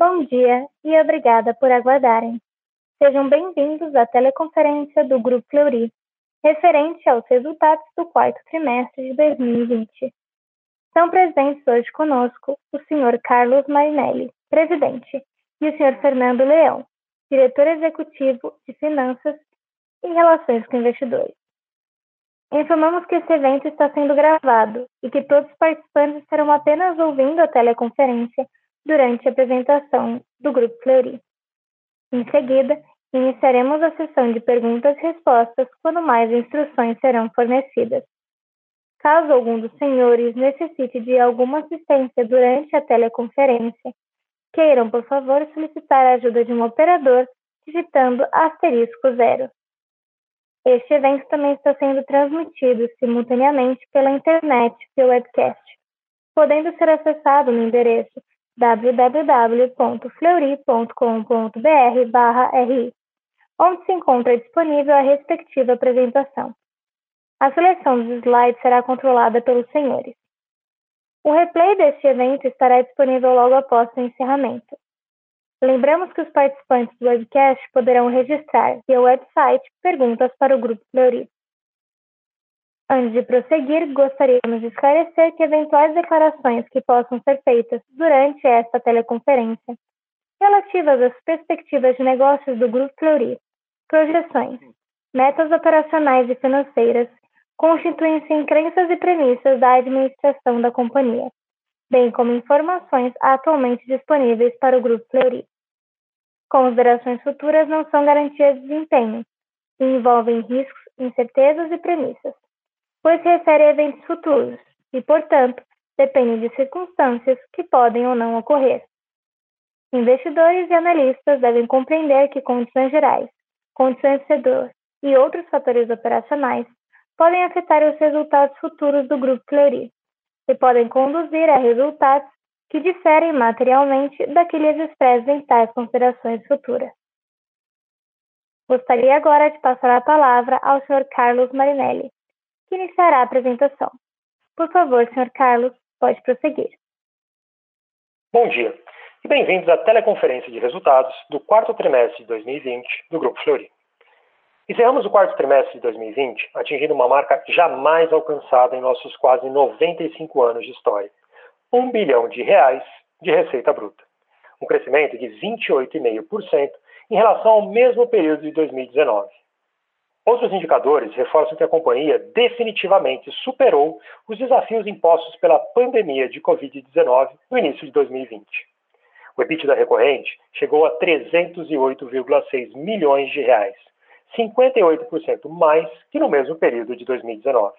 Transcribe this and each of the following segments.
Bom dia e obrigada por aguardarem. Sejam bem-vindos à teleconferência do Grupo Fleury, referente aos resultados do quarto trimestre de 2020. São presentes hoje conosco o Sr. Carlos Marinelli, presidente, e o Sr. Fernando Leão, diretor executivo de Finanças e Relações com Investidores. Informamos que esse evento está sendo gravado e que todos os participantes estarão apenas ouvindo a teleconferência durante a apresentação do Grupo Fleury. Em seguida, iniciaremos a sessão de perguntas e respostas quando mais instruções serão fornecidas. Caso algum dos senhores necessite de alguma assistência durante a teleconferência, queiram, por favor, solicitar a ajuda de um operador digitando asterisco zero. Este evento também está sendo transmitido simultaneamente pela internet pelo webcast, podendo ser acessado no endereço www.fleury.com.br/ri, onde se encontra disponível a respectiva apresentação. A seleção dos slides será controlada pelos senhores. O replay deste evento estará disponível logo após o encerramento. Lembramos que os participantes do webcast poderão registrar via website perguntas para o Grupo Fleury. Antes de prosseguir, gostaríamos de esclarecer que eventuais declarações que possam ser feitas durante esta teleconferência relativas às perspectivas de negócios do Grupo Fleury, projeções, metas operacionais e financeiras, constituem-se em crenças e premissas da administração da companhia, bem como informações atualmente disponíveis para o Grupo Fleury. Considerações futuras não são garantias de desempenho e envolvem riscos, incertezas e premissas pois se refere a eventos futuros e, portanto, dependem de circunstâncias que podem ou não ocorrer. Investidores e analistas devem compreender que condições gerais, condições setor e outros fatores operacionais podem afetar os resultados futuros do Grupo Fleury e podem conduzir a resultados que diferem materialmente daqueles expressos em tais considerações futuras. Gostaria agora de passar a palavra ao Sr. Carlos Marinelli, que iniciará a apresentação. Por favor, Sr. Carlos, pode prosseguir. Bom dia e bem-vindos à teleconferência de resultados do quarto trimestre de 2020 do Grupo Fleury. Encerramos o quarto trimestre de 2020 atingindo uma marca jamais alcançada em nossos quase 95 anos de história: um bilhão de reais de receita bruta, um crescimento de 28,5% em relação ao mesmo período de 2019. Outros indicadores reforçam que a companhia definitivamente superou os desafios impostos pela pandemia de Covid-19 no início de 2020. O EBITDA recorrente chegou a 308,6 milhões de reais, 58% mais que no mesmo período de 2019.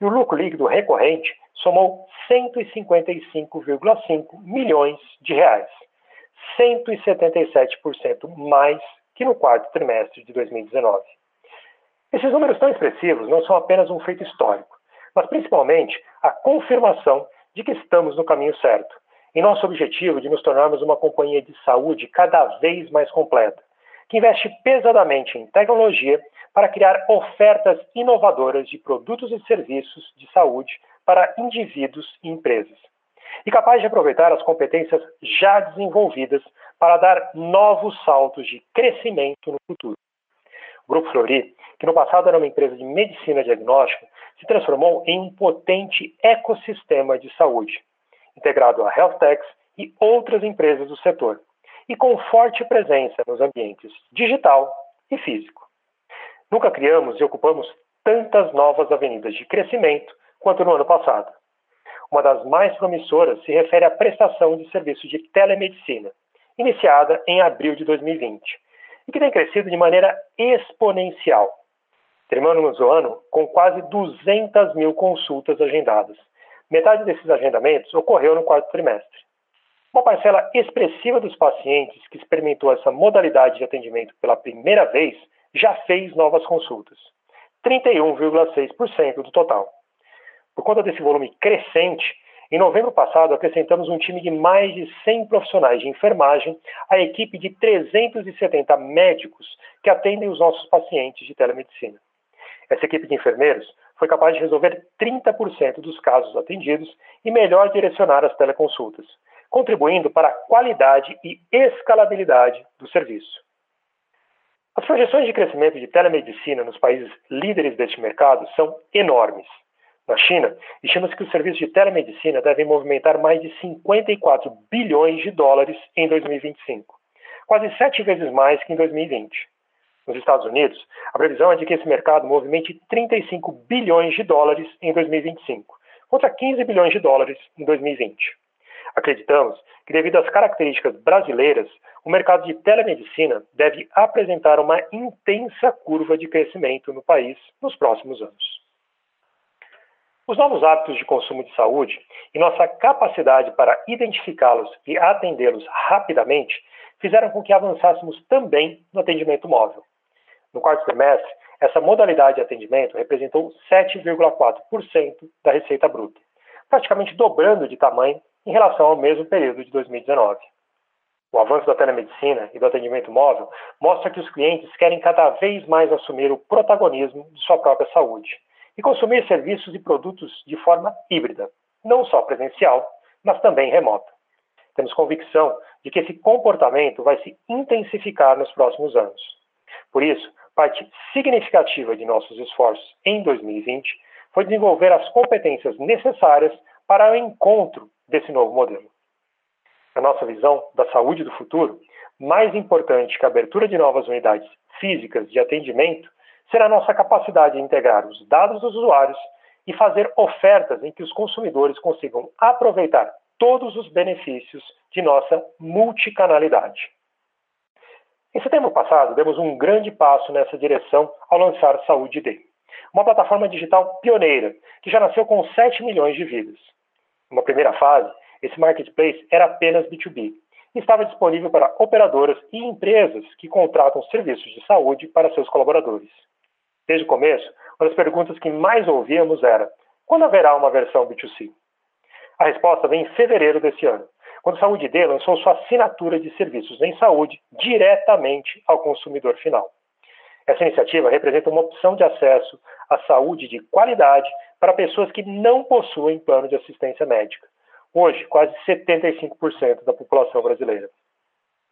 E o lucro líquido recorrente somou 155,5 milhões de reais, 177% mais que no quarto trimestre de 2019. Esses números tão expressivos não são apenas um feito histórico, mas principalmente a confirmação de que estamos no caminho certo, em nosso objetivo de nos tornarmos uma companhia de saúde cada vez mais completa, que investe pesadamente em tecnologia para criar ofertas inovadoras de produtos e serviços de saúde para indivíduos e empresas, e capaz de aproveitar as competências já desenvolvidas para dar novos saltos de crescimento no futuro. Grupo Flori, que no passado era uma empresa de medicina diagnóstica, se transformou em um potente ecossistema de saúde, integrado a health techs e outras empresas do setor, e com forte presença nos ambientes digital e físico. Nunca criamos e ocupamos tantas novas avenidas de crescimento quanto no ano passado. Uma das mais promissoras se refere à prestação de serviço de telemedicina, iniciada em abril de 2020, e que tem crescido de maneira exponencial. Terminamos o ano com quase 200 mil consultas agendadas. Metade desses agendamentos ocorreu no quarto trimestre. Uma parcela expressiva dos pacientes que experimentou essa modalidade de atendimento pela primeira vez já fez novas consultas, 31,6% do total. Por conta desse volume crescente, em novembro passado, acrescentamos um time de mais de 100 profissionais de enfermagem à equipe de 370 médicos que atendem os nossos pacientes de telemedicina. Essa equipe de enfermeiros foi capaz de resolver 30% dos casos atendidos e melhor direcionar as teleconsultas, contribuindo para a qualidade e escalabilidade do serviço. As projeções de crescimento de telemedicina nos países líderes deste mercado são enormes. Na China, estima-se que os serviços de telemedicina devem movimentar mais de 54 bilhões de dólares em 2025, quase sete vezes mais que em 2020. Nos Estados Unidos, a previsão é de que esse mercado movimente 35 bilhões de dólares em 2025, contra 15 bilhões de dólares em 2020. Acreditamos que, devido às características brasileiras, o mercado de telemedicina deve apresentar uma intensa curva de crescimento no país nos próximos anos. Os novos hábitos de consumo de saúde e nossa capacidade para identificá-los e atendê-los rapidamente fizeram com que avançássemos também no atendimento móvel. No quarto trimestre, essa modalidade de atendimento representou 7,4% da receita bruta, praticamente dobrando de tamanho em relação ao mesmo período de 2019. O avanço da telemedicina e do atendimento móvel mostra que os clientes querem cada vez mais assumir o protagonismo de sua própria saúde e consumir serviços e produtos de forma híbrida, não só presencial, mas também remota. Temos convicção de que esse comportamento vai se intensificar nos próximos anos. Por isso, parte significativa de nossos esforços em 2020 foi desenvolver as competências necessárias para o encontro desse novo modelo. Na nossa visão da saúde do futuro, mais importante que a abertura de novas unidades físicas de atendimento será nossa capacidade de integrar os dados dos usuários e fazer ofertas em que os consumidores consigam aproveitar todos os benefícios de nossa multicanalidade. Em setembro passado, demos um grande passo nessa direção ao lançar Saúde D, uma plataforma digital pioneira que já nasceu com 7 milhões de vidas. Numa primeira fase, esse marketplace era apenas B2B e estava disponível para operadoras e empresas que contratam serviços de saúde para seus colaboradores. Desde o começo, uma das perguntas que mais ouvíamos era: quando haverá uma versão B2C? A resposta vem em fevereiro desse ano, quando a Saúde D lançou sua assinatura de serviços em saúde diretamente ao consumidor final. Essa iniciativa representa uma opção de acesso à saúde de qualidade para pessoas que não possuem plano de assistência médica. Hoje, quase 75% da população brasileira.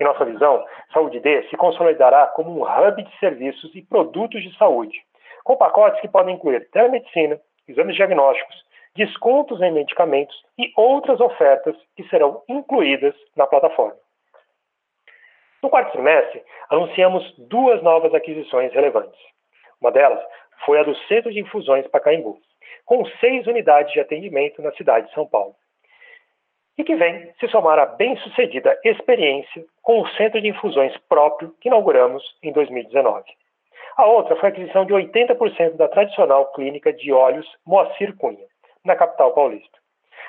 Em nossa visão, Saúde D se consolidará como um hub de serviços e produtos de saúde, com pacotes que podem incluir telemedicina, exames diagnósticos, descontos em medicamentos e outras ofertas que serão incluídas na plataforma. No quarto trimestre, anunciamos duas novas aquisições relevantes. Uma delas foi a do Centro de Infusões Pacaembu, com seis unidades de atendimento na cidade de São Paulo. E que vem se somar à bem-sucedida experiência com o Centro de Infusões próprio que inauguramos em 2019. A outra foi a aquisição de 80% da tradicional clínica de olhos Moacir Cunha, na capital paulista.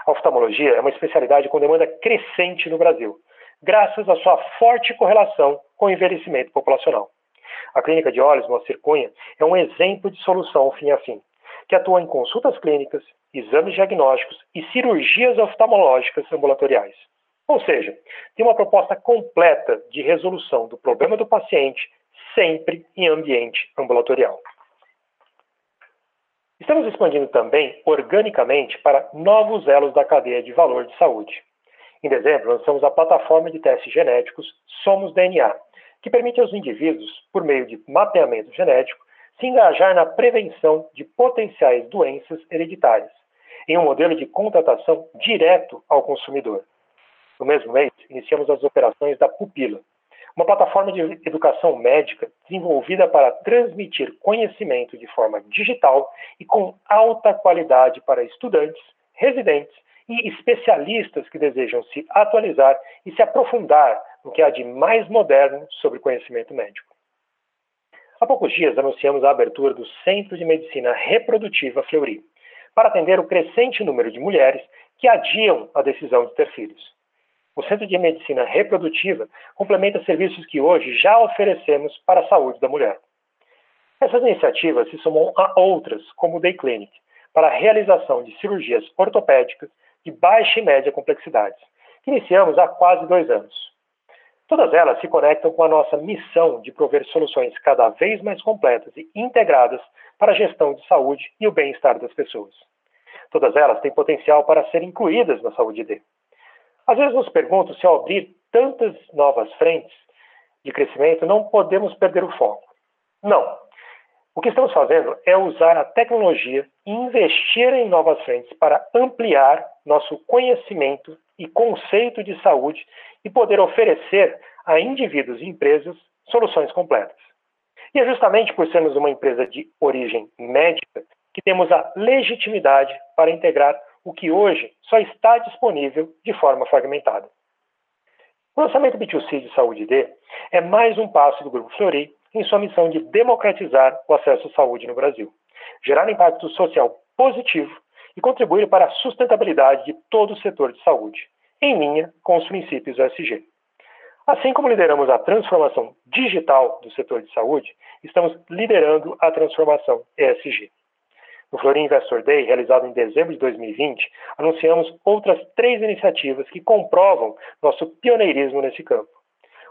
A oftalmologia é uma especialidade com demanda crescente no Brasil, graças à sua forte correlação com o envelhecimento populacional. A Clínica de Olhos Moacir Cunha é um exemplo de solução fim a fim, que atua em consultas clínicas, exames diagnósticos e cirurgias oftalmológicas ambulatoriais. Ou seja, tem uma proposta completa de resolução do problema do paciente, sempre em ambiente ambulatorial. Estamos expandindo também organicamente para novos elos da cadeia de valor de saúde. Em dezembro, lançamos a plataforma de testes genéticos Somos DNA, que permite aos indivíduos, por meio de mapeamento genético, se engajar na prevenção de potenciais doenças hereditárias, em um modelo de contratação direto ao consumidor. No mesmo mês, iniciamos as operações da Pupila, uma plataforma de educação médica desenvolvida para transmitir conhecimento de forma digital e com alta qualidade para estudantes, residentes e especialistas que desejam se atualizar e se aprofundar no que há de mais moderno sobre conhecimento médico. Há poucos dias anunciamos a abertura do Centro de Medicina Reprodutiva Fleury, para atender o crescente número de mulheres que adiam a decisão de ter filhos. O Centro de Medicina Reprodutiva complementa serviços que hoje já oferecemos para a saúde da mulher. Essas iniciativas se somam a outras, como o Day Clinic, para a realização de cirurgias ortopédicas de baixa e média complexidade, que iniciamos há quase dois anos. Todas elas se conectam com a nossa missão de prover soluções cada vez mais completas e integradas para a gestão de saúde e o bem-estar das pessoas. Todas elas têm potencial para serem incluídas na Saúde D. Às vezes nos pergunto se ao abrir tantas novas frentes de crescimento não podemos perder o foco. Não. O que estamos fazendo é usar a tecnologia e investir em novas frentes para ampliar nosso conhecimento e conceito de saúde e poder oferecer a indivíduos e empresas soluções completas. E é justamente por sermos uma empresa de origem médica que temos a legitimidade para integrar o que hoje só está disponível de forma fragmentada. O lançamento B2C de Saúde D é mais um passo do Grupo Flori em sua missão de democratizar o acesso à saúde no Brasil, gerar impacto social positivo e contribuir para a sustentabilidade de todo o setor de saúde, em linha com os princípios do. Assim como lideramos a transformação digital do setor de saúde, estamos liderando a transformação ESG. No Florim Investor Day, realizado em dezembro de 2020, anunciamos outras três iniciativas que comprovam nosso pioneirismo nesse campo.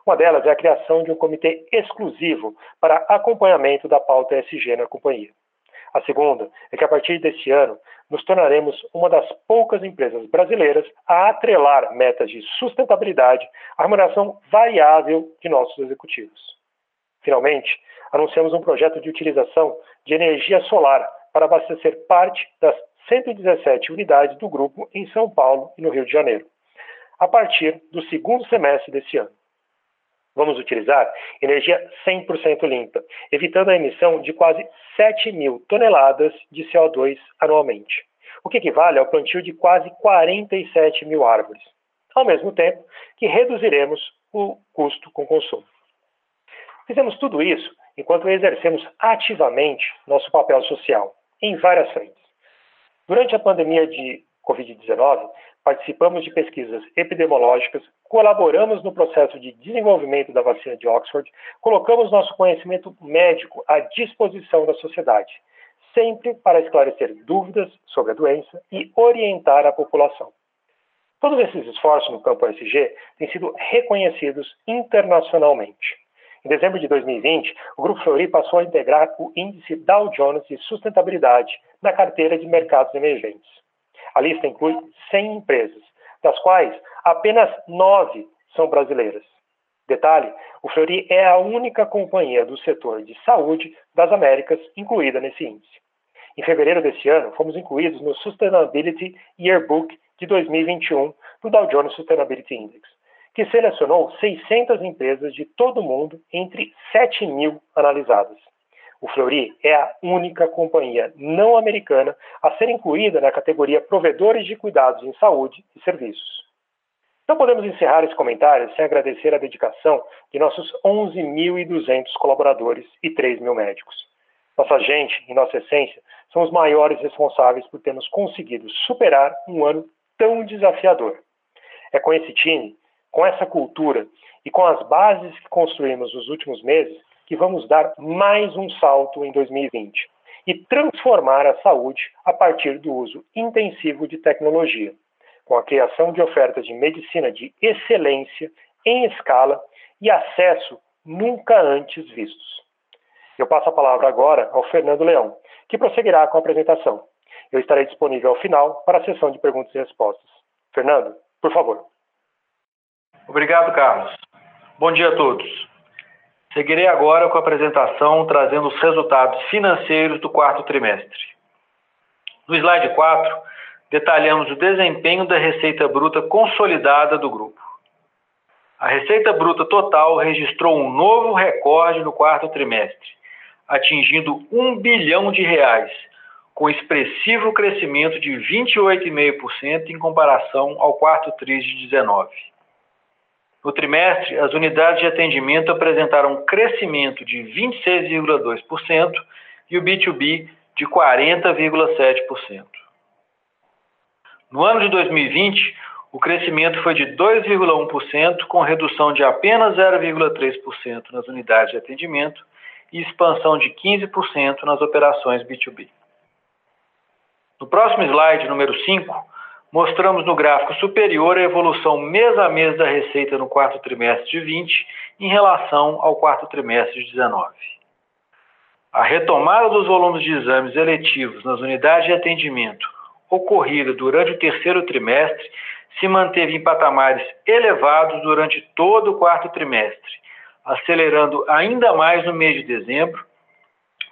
Uma delas é a criação de um comitê exclusivo para acompanhamento da pauta ESG na companhia. A segunda é que, a partir deste ano, nos tornaremos uma das poucas empresas brasileiras a atrelar metas de sustentabilidade à remuneração variável de nossos executivos. Finalmente, anunciamos um projeto de utilização de energia solar para abastecer parte das 117 unidades do grupo em São Paulo e no Rio de Janeiro, a partir do segundo semestre deste ano. Vamos utilizar energia 100% limpa, evitando a emissão de quase 7 mil toneladas de CO2 anualmente, o que equivale ao plantio de quase 47 mil árvores, ao mesmo tempo que reduziremos o custo com consumo. Fizemos tudo isso enquanto exercemos ativamente nosso papel social, em várias frentes. Durante a pandemia de Covid-19, participamos de pesquisas epidemiológicas, colaboramos no processo de desenvolvimento da vacina de Oxford, colocamos nosso conhecimento médico à disposição da sociedade, sempre para esclarecer dúvidas sobre a doença e orientar a população. Todos esses esforços no campo SG têm sido reconhecidos internacionalmente. Em dezembro de 2020, o Grupo Fleury passou a integrar o índice Dow Jones de sustentabilidade na carteira de mercados emergentes. A lista inclui 100 empresas, das quais apenas nove são brasileiras. Detalhe: o Fleury é a única companhia do setor de saúde das Américas incluída nesse índice. Em fevereiro deste ano, fomos incluídos no Sustainability Yearbook de 2021 do Dow Jones Sustainability Index, que selecionou 600 empresas de todo o mundo entre 7 mil analisadas. O Fleury é a única companhia não americana a ser incluída na categoria Provedores de Cuidados em Saúde e Serviços. Não podemos encerrar esse comentário sem agradecer a dedicação de nossos 11.200 colaboradores e 3 mil médicos. Nossa gente e nossa essência são os maiores responsáveis por termos conseguido superar um ano tão desafiador. É com esse time, com essa cultura e com as bases que construímos nos últimos meses que vamos dar mais um salto em 2020 e transformar a saúde a partir do uso intensivo de tecnologia, com a criação de ofertas de medicina de excelência em escala e acesso nunca antes vistos. Eu passo a palavra agora ao Fernando Leão, que prosseguirá com a apresentação. Eu estarei disponível ao final para a sessão de perguntas e respostas. Fernando, por favor. Obrigado, Carlos. Bom dia a todos. Seguirei agora com a apresentação trazendo os resultados financeiros do quarto trimestre. No slide 4, detalhamos o desempenho da receita bruta consolidada do grupo. A receita bruta total registrou um novo recorde no quarto trimestre, atingindo 1 bilhão de reais, com expressivo crescimento de 28,5% em comparação ao quarto tri de 19. No trimestre, as unidades de atendimento apresentaram um crescimento de 26,2% e o B2B de 40,7%. No ano de 2020, o crescimento foi de 2,1%, com redução de apenas 0,3% nas unidades de atendimento e expansão de 15% nas operações B2B. No próximo slide, número 5, mostramos no gráfico superior a evolução mês a mês da receita no quarto trimestre de 20 em relação ao quarto trimestre de 19. A retomada dos volumes de exames eletivos nas unidades de atendimento ocorrida durante o terceiro trimestre se manteve em patamares elevados durante todo o quarto trimestre, acelerando ainda mais no mês de dezembro,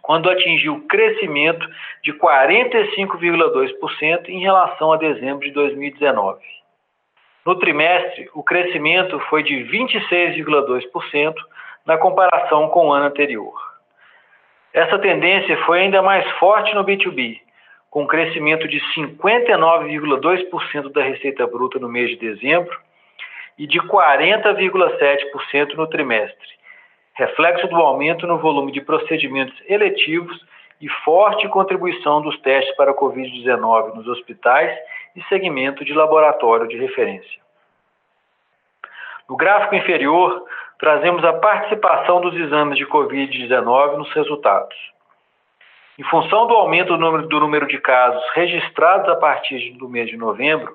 quando atingiu crescimento de 45,2% em relação a dezembro de 2019. No trimestre, o crescimento foi de 26,2% na comparação com o ano anterior. Essa tendência foi ainda mais forte no B2B, com crescimento de 59,2% da receita bruta no mês de dezembro e de 40,7% no trimestre, reflexo do aumento no volume de procedimentos eletivos e forte contribuição dos testes para a Covid-19 nos hospitais e segmento de laboratório de referência. No gráfico inferior, trazemos a participação dos exames de Covid-19 nos resultados. Em função do aumento do número, do número de casos registrados a partir do mês de novembro,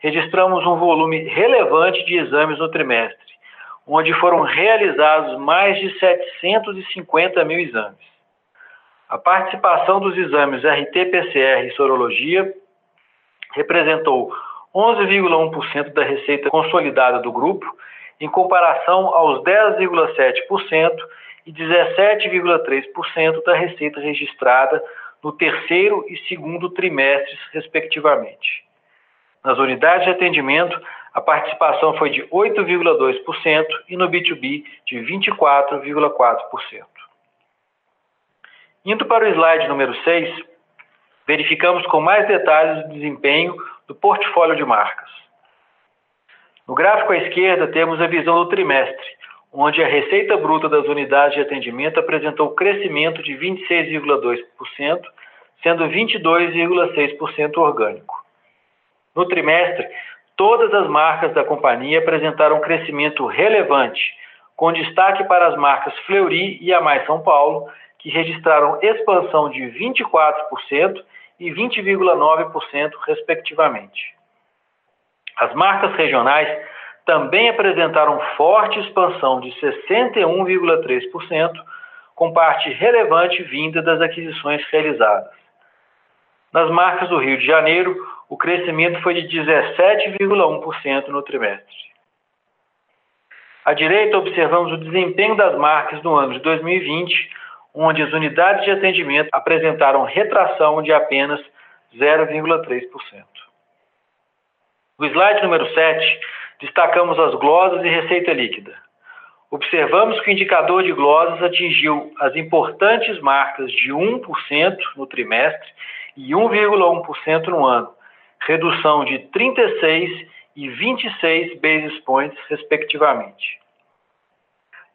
registramos um volume relevante de exames no trimestre, onde foram realizados mais de 750 mil exames. A participação dos exames RT-PCR e sorologia representou 11,1% da receita consolidada do grupo, em comparação aos 10,7% e 17,3% da receita registrada no terceiro e segundo trimestres, respectivamente. Nas unidades de atendimento, a participação foi de 8,2% e no B2B de 24,4%. Indo para o slide número 6, verificamos com mais detalhes o desempenho do portfólio de marcas. No gráfico à esquerda, temos a visão do trimestre, onde a receita bruta das unidades de atendimento apresentou crescimento de 26,2%, sendo 22,6% orgânico. No trimestre, todas as marcas da companhia apresentaram crescimento relevante, com destaque para as marcas Fleury e a Mais São Paulo, que registraram expansão de 24% e 20,9%, respectivamente. As marcas regionais também apresentaram forte expansão de 61,3%, com parte relevante vinda das aquisições realizadas. Nas marcas do Rio de Janeiro, o crescimento foi de 17,1% no trimestre. À direita, observamos o desempenho das marcas no ano de 2020, onde as unidades de atendimento apresentaram retração de apenas 0,3%. No slide número 7, destacamos as glosas e receita líquida. Observamos que o indicador de glosas atingiu as importantes marcas de 1% no trimestre e 1,1% no ano, redução de 36 e 26 basis points, respectivamente.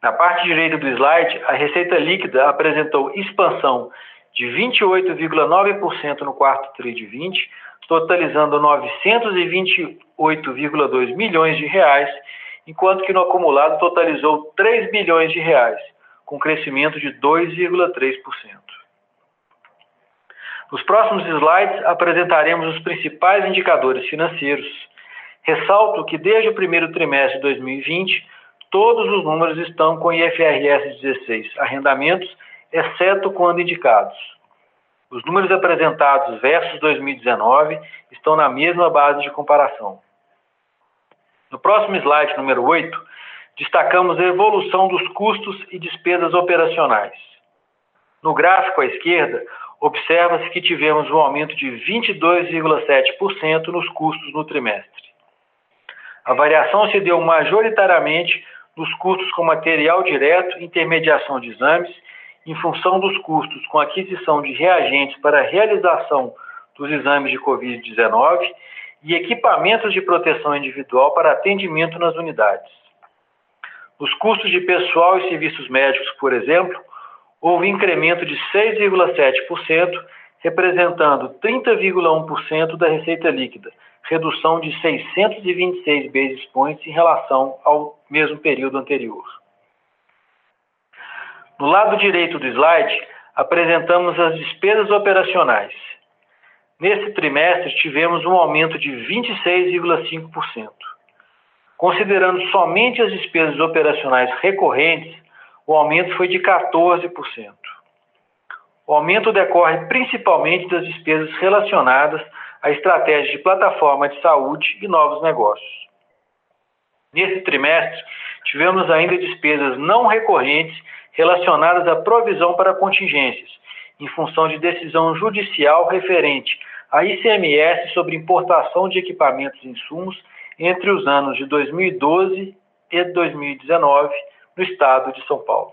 Na parte direita do slide, a receita líquida apresentou expansão de 28,9% no quarto TRI de 20, totalizando 928,2 milhões de reais, enquanto que no acumulado totalizou 3 bilhões de reais, com crescimento de 2,3%. Nos próximos slides apresentaremos os principais indicadores financeiros. Ressalto que desde o primeiro trimestre de 2020 todos os números estão com IFRS 16 arrendamentos, exceto quando indicados. Os números apresentados versus 2019 estão na mesma base de comparação. No próximo slide, número 8, destacamos a evolução dos custos e despesas operacionais. No gráfico à esquerda, observa-se que tivemos um aumento de 22,7% nos custos no trimestre. A variação se deu majoritariamente dos custos com material direto, intermediação de exames, em função dos custos com aquisição de reagentes para a realização dos exames de Covid-19 e equipamentos de proteção individual para atendimento nas unidades. Nos custos de pessoal e serviços médicos, por exemplo, houve incremento de 6,7%, representando 30,1% da receita líquida, redução de 626 basis points em relação ao mesmo período anterior. No lado direito do slide, apresentamos as despesas operacionais. Nesse trimestre, tivemos um aumento de 26,5%. Considerando somente as despesas operacionais recorrentes, o aumento foi de 14%. O aumento decorre principalmente das despesas relacionadas a estratégia de plataforma de saúde e novos negócios. Nesse trimestre, tivemos ainda despesas não recorrentes relacionadas à provisão para contingências, em função de decisão judicial referente a ICMS sobre importação de equipamentos e insumos entre os anos de 2012 e 2019 no estado de São Paulo.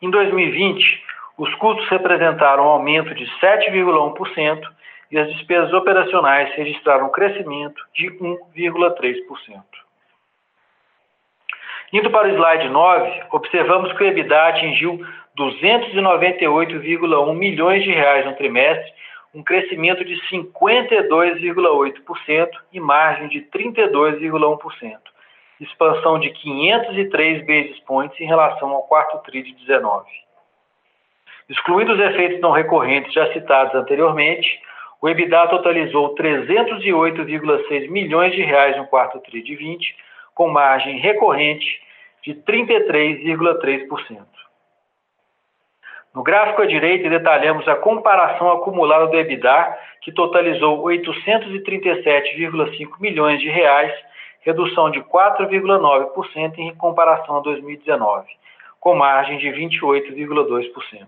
Em 2020, os custos representaram um aumento de 7,1% e as despesas operacionais registraram um crescimento de 1,3%. Indo para o slide 9, observamos que o EBITDA atingiu 298,1 milhões de reais no trimestre, um crescimento de 52,8% e margem de 32,1%, expansão de 503 basis points em relação ao quarto TRI de 19. Excluindo os efeitos não recorrentes já citados anteriormente, o EBITDA totalizou 308,6 milhões de reais no quarto TRI de 20, com margem recorrente de 33,3%. No gráfico à direita, detalhamos a comparação acumulada do EBITDA, que totalizou 837,5 milhões de reais, redução de 4,9% em comparação a 2019, com margem de 28,2%.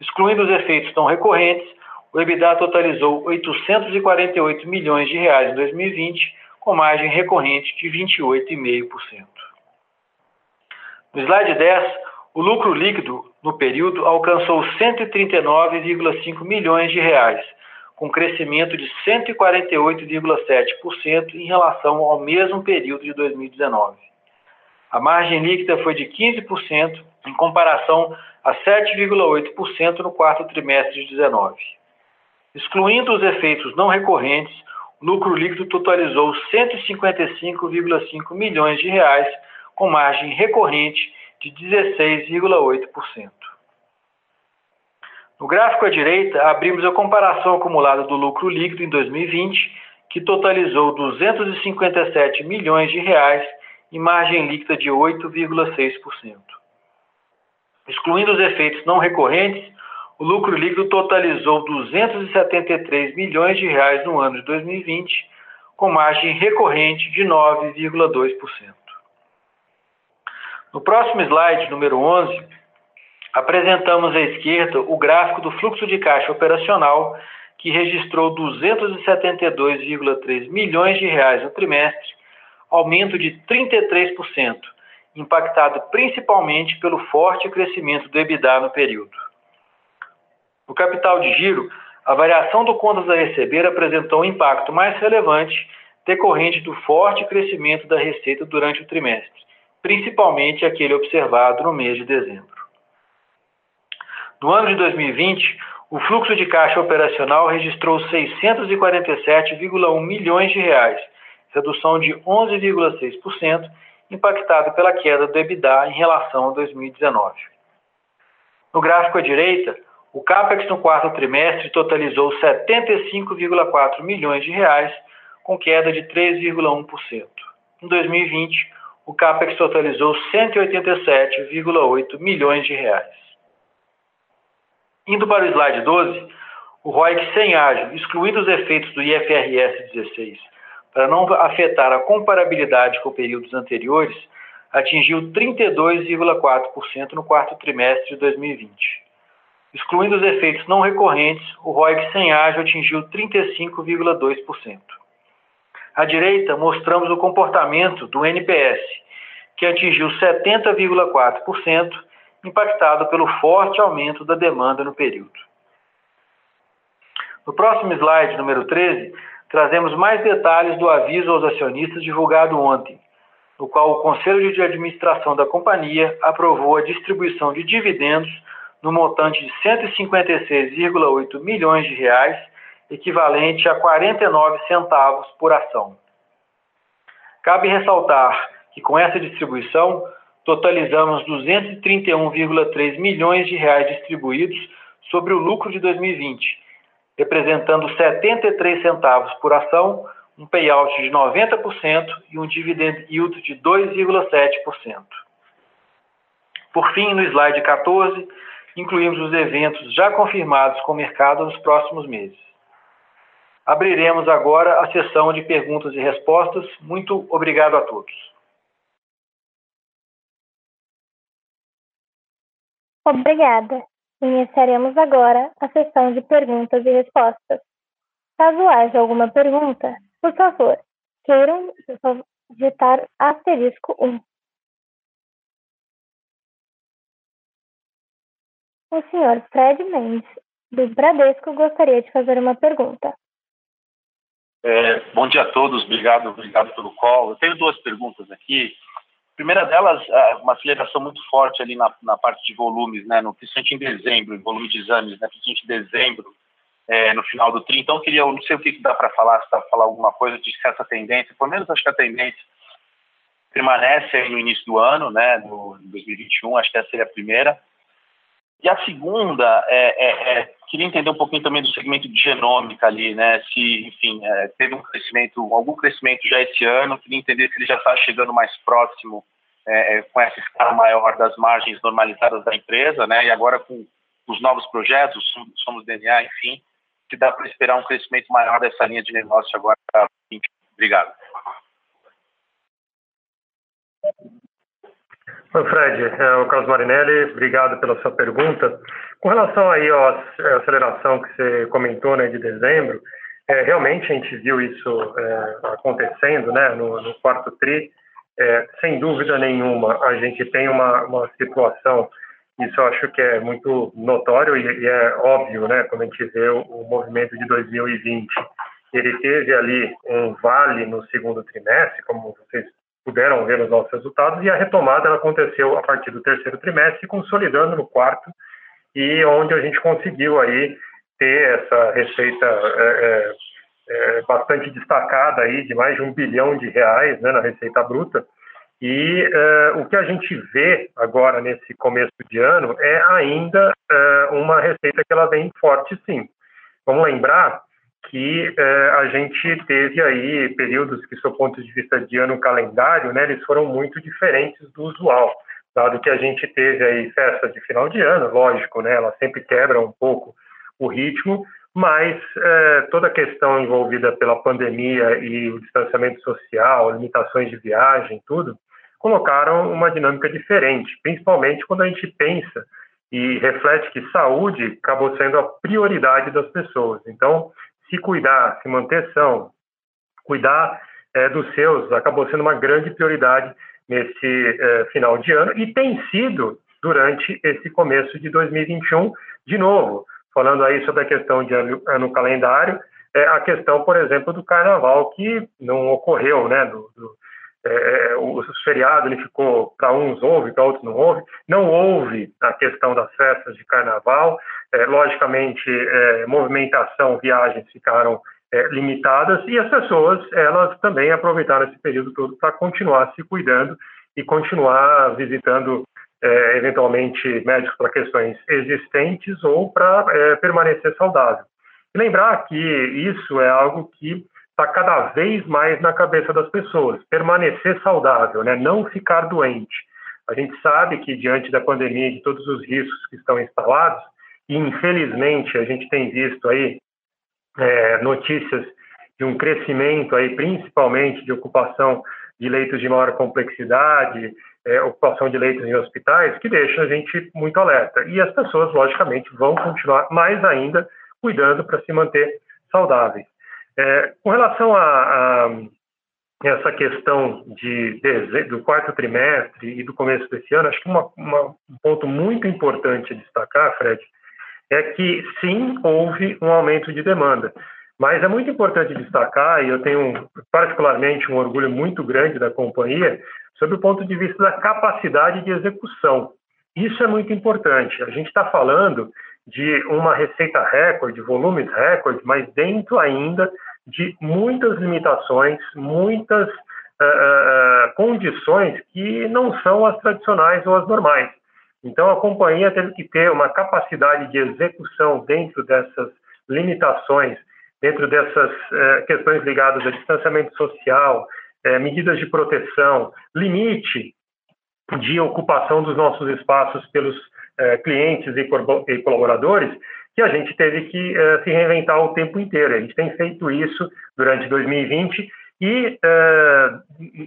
Excluindo os efeitos não recorrentes, o EBITDA totalizou 848 milhões de reais em 2020, com margem recorrente de 28,5%. No slide 10, o lucro líquido no período alcançou 139,5 milhões de reais, com crescimento de 148,7% em relação ao mesmo período de 2019. A margem líquida foi de 15% em comparação a 7,8% no quarto trimestre de 19. Excluindo os efeitos não recorrentes, o lucro líquido totalizou 155,5 milhões de reais, com margem recorrente de 16,8%. No gráfico à direita, abrimos a comparação acumulada do lucro líquido em 2020, que totalizou 257 milhões de reais e margem líquida de 8,6%. Excluindo os efeitos não recorrentes, o lucro líquido totalizou 273 milhões de reais no ano de 2020, com margem recorrente de 9,2%. No próximo slide, número 11, apresentamos à esquerda o gráfico do fluxo de caixa operacional, que registrou 272,3 milhões de reais no trimestre, aumento de 33%, impactado principalmente pelo forte crescimento do EBITDA no período. No capital de giro, a variação do contas a receber apresentou um impacto mais relevante decorrente do forte crescimento da receita durante o trimestre, principalmente aquele observado no mês de dezembro. No ano de 2020, o fluxo de caixa operacional registrou 647,1 milhões de reais, redução de 11,6%, impactado pela queda do EBITDA em relação a 2019. No gráfico à direita, o CAPEX no quarto trimestre totalizou 75,4 milhões de reais, com queda de 3,1%. Em 2020, o CAPEX totalizou 187,8 milhões de reais. Indo para o slide 12, o ROIC sem ágio, excluindo os efeitos do IFRS 16, para não afetar a comparabilidade com períodos anteriores, atingiu 32,4% no quarto trimestre de 2020. Excluindo os efeitos não recorrentes, o ROIC sem ágio atingiu 35,2%. À direita, mostramos o comportamento do NPS, que atingiu 70,4%, impactado pelo forte aumento da demanda no período. No próximo slide, número 13, trazemos mais detalhes do aviso aos acionistas divulgado ontem, no qual o Conselho de Administração da companhia aprovou a distribuição de dividendos no montante de 156,8 milhões de reais equivalente a 49 centavos por ação. Cabe ressaltar que com essa distribuição totalizamos 231,3 milhões de reais distribuídos sobre o lucro de 2020, representando 73 centavos por ação, um payout de 90% e um dividend yield de 2,7%. Por fim, no slide 14, incluímos os eventos já confirmados com o mercado nos próximos meses. Abriremos agora a sessão de perguntas e respostas. Muito obrigado a todos. Obrigada. Iniciaremos agora a sessão de perguntas e respostas. Caso haja alguma pergunta, por favor, queiram digitar asterisco 1. O senhor Fred Mendes, do Bradesco, gostaria de fazer uma pergunta. É, bom dia a todos, obrigado, obrigado pelo call. Eu tenho duas perguntas aqui. Primeira delas, é uma aceleração muito forte ali na, na parte de volumes, né, no, principalmente em dezembro, em volume de exames, né, principalmente em dezembro, é, no final do TRI. Então, eu queria, eu não sei o que, dá para falar, se dá para falar alguma coisa de essa tendência, pelo menos acho que a tendência permanece no início do ano, né, no 2021, acho que essa seria a primeira. E a segunda, é, é, é, queria entender um pouquinho também do segmento de genômica ali, né? Se, enfim, é, teve um crescimento, algum crescimento já esse ano, queria entender se ele já está chegando mais próximo, é, é, com essa escala maior das margens normalizadas da empresa, né? E agora com os novos projetos, Somos DNA, enfim, se dá para esperar um crescimento maior dessa linha de negócio agora Obrigado. Oi, Fred, é o Carlos Marinelli, obrigado pela sua pergunta. Com relação aí à aceleração que você comentou né, de dezembro, é, realmente a gente viu isso é, acontecendo né, no, no quarto TRI. É, sem dúvida nenhuma, a gente tem uma, uma situação, isso eu acho que é muito notório e, e é óbvio, né, quando a gente vê o, o movimento de 2020. Ele teve ali um vale no segundo trimestre, como vocês puderam ver nos nossos resultados, e a retomada ela aconteceu a partir do terceiro trimestre, consolidando no quarto, e onde a gente conseguiu aí ter essa receita é, é, é, bastante destacada aí, de mais de um bilhão de reais né, na receita bruta, e é, o que a gente vê agora nesse começo de ano é ainda é, uma receita que ela vem forte sim. Vamos lembrar que é, a gente teve aí períodos que, do ponto de vista de ano calendário, né, eles foram muito diferentes do usual, dado que a gente teve aí festa de final de ano, lógico, né, ela sempre quebra um pouco o ritmo, mas é, toda a questão envolvida pela pandemia e o distanciamento social, limitações de viagem, tudo, colocaram uma dinâmica diferente, principalmente quando a gente pensa e reflete que saúde acabou sendo a prioridade das pessoas. Então, se cuidar, se manter são, cuidar é, dos seus, acabou sendo uma grande prioridade nesse é, final de ano e tem sido durante esse começo de 2021, de novo, falando aí sobre a questão de ano, calendário, é, a questão, por exemplo, do carnaval que não ocorreu, né, do, do é, o feriado ele ficou para uns houve, para outros não houve. Não houve a questão das festas de carnaval. É, logicamente, é, movimentação, viagens ficaram é, limitadas e as pessoas elas também aproveitaram esse período todo para continuar se cuidando e continuar visitando é, eventualmente médicos para questões existentes ou para é, permanecer saudável. Lembrar que isso é algo que está cada vez mais na cabeça das pessoas, permanecer saudável, né? não ficar doente. A gente sabe que diante da pandemia e de todos os riscos que estão instalados, e infelizmente a gente tem visto aí é, notícias de um crescimento aí, principalmente de ocupação de leitos de maior complexidade, é, ocupação de leitos em hospitais, que deixa a gente muito alerta. E as pessoas, logicamente, vão continuar mais ainda cuidando para se manter saudáveis. É, com relação a, a, essa questão de, de, do quarto trimestre e do começo desse ano, acho que uma, uma, um ponto muito importante a destacar, Fred, é que sim, houve um aumento de demanda. Mas é muito importante destacar, e eu tenho particularmente um orgulho muito grande da companhia, sobre o ponto de vista da capacidade de execução. Isso é muito importante. A gente está falando de uma receita recorde, volumes recorde, mas dentro ainda de muitas limitações, muitas uh, uh, condições que não são as tradicionais ou as normais. Então, a companhia teve que ter uma capacidade de execução dentro dessas limitações, dentro dessas uh, questões ligadas a distanciamento social, medidas de proteção, limite de ocupação dos nossos espaços pelos clientes e colaboradores, que a gente teve que uh, se reinventar o tempo inteiro. A gente tem feito isso durante 2020 e uh,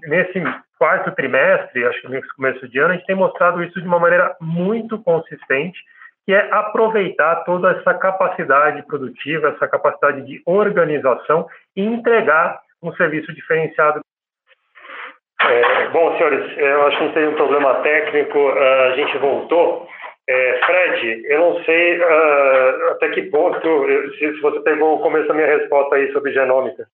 nesse quarto trimestre, acho que no começo de ano, a gente tem mostrado isso de uma maneira muito consistente, que é aproveitar toda essa capacidade produtiva, essa capacidade de organização e entregar um serviço diferenciado. É, bom, senhores, eu acho que não tem um problema técnico, a gente voltou. É, Fred, eu não sei uh, até que ponto, se, se, você pegou o começo da minha resposta aí sobre genômica.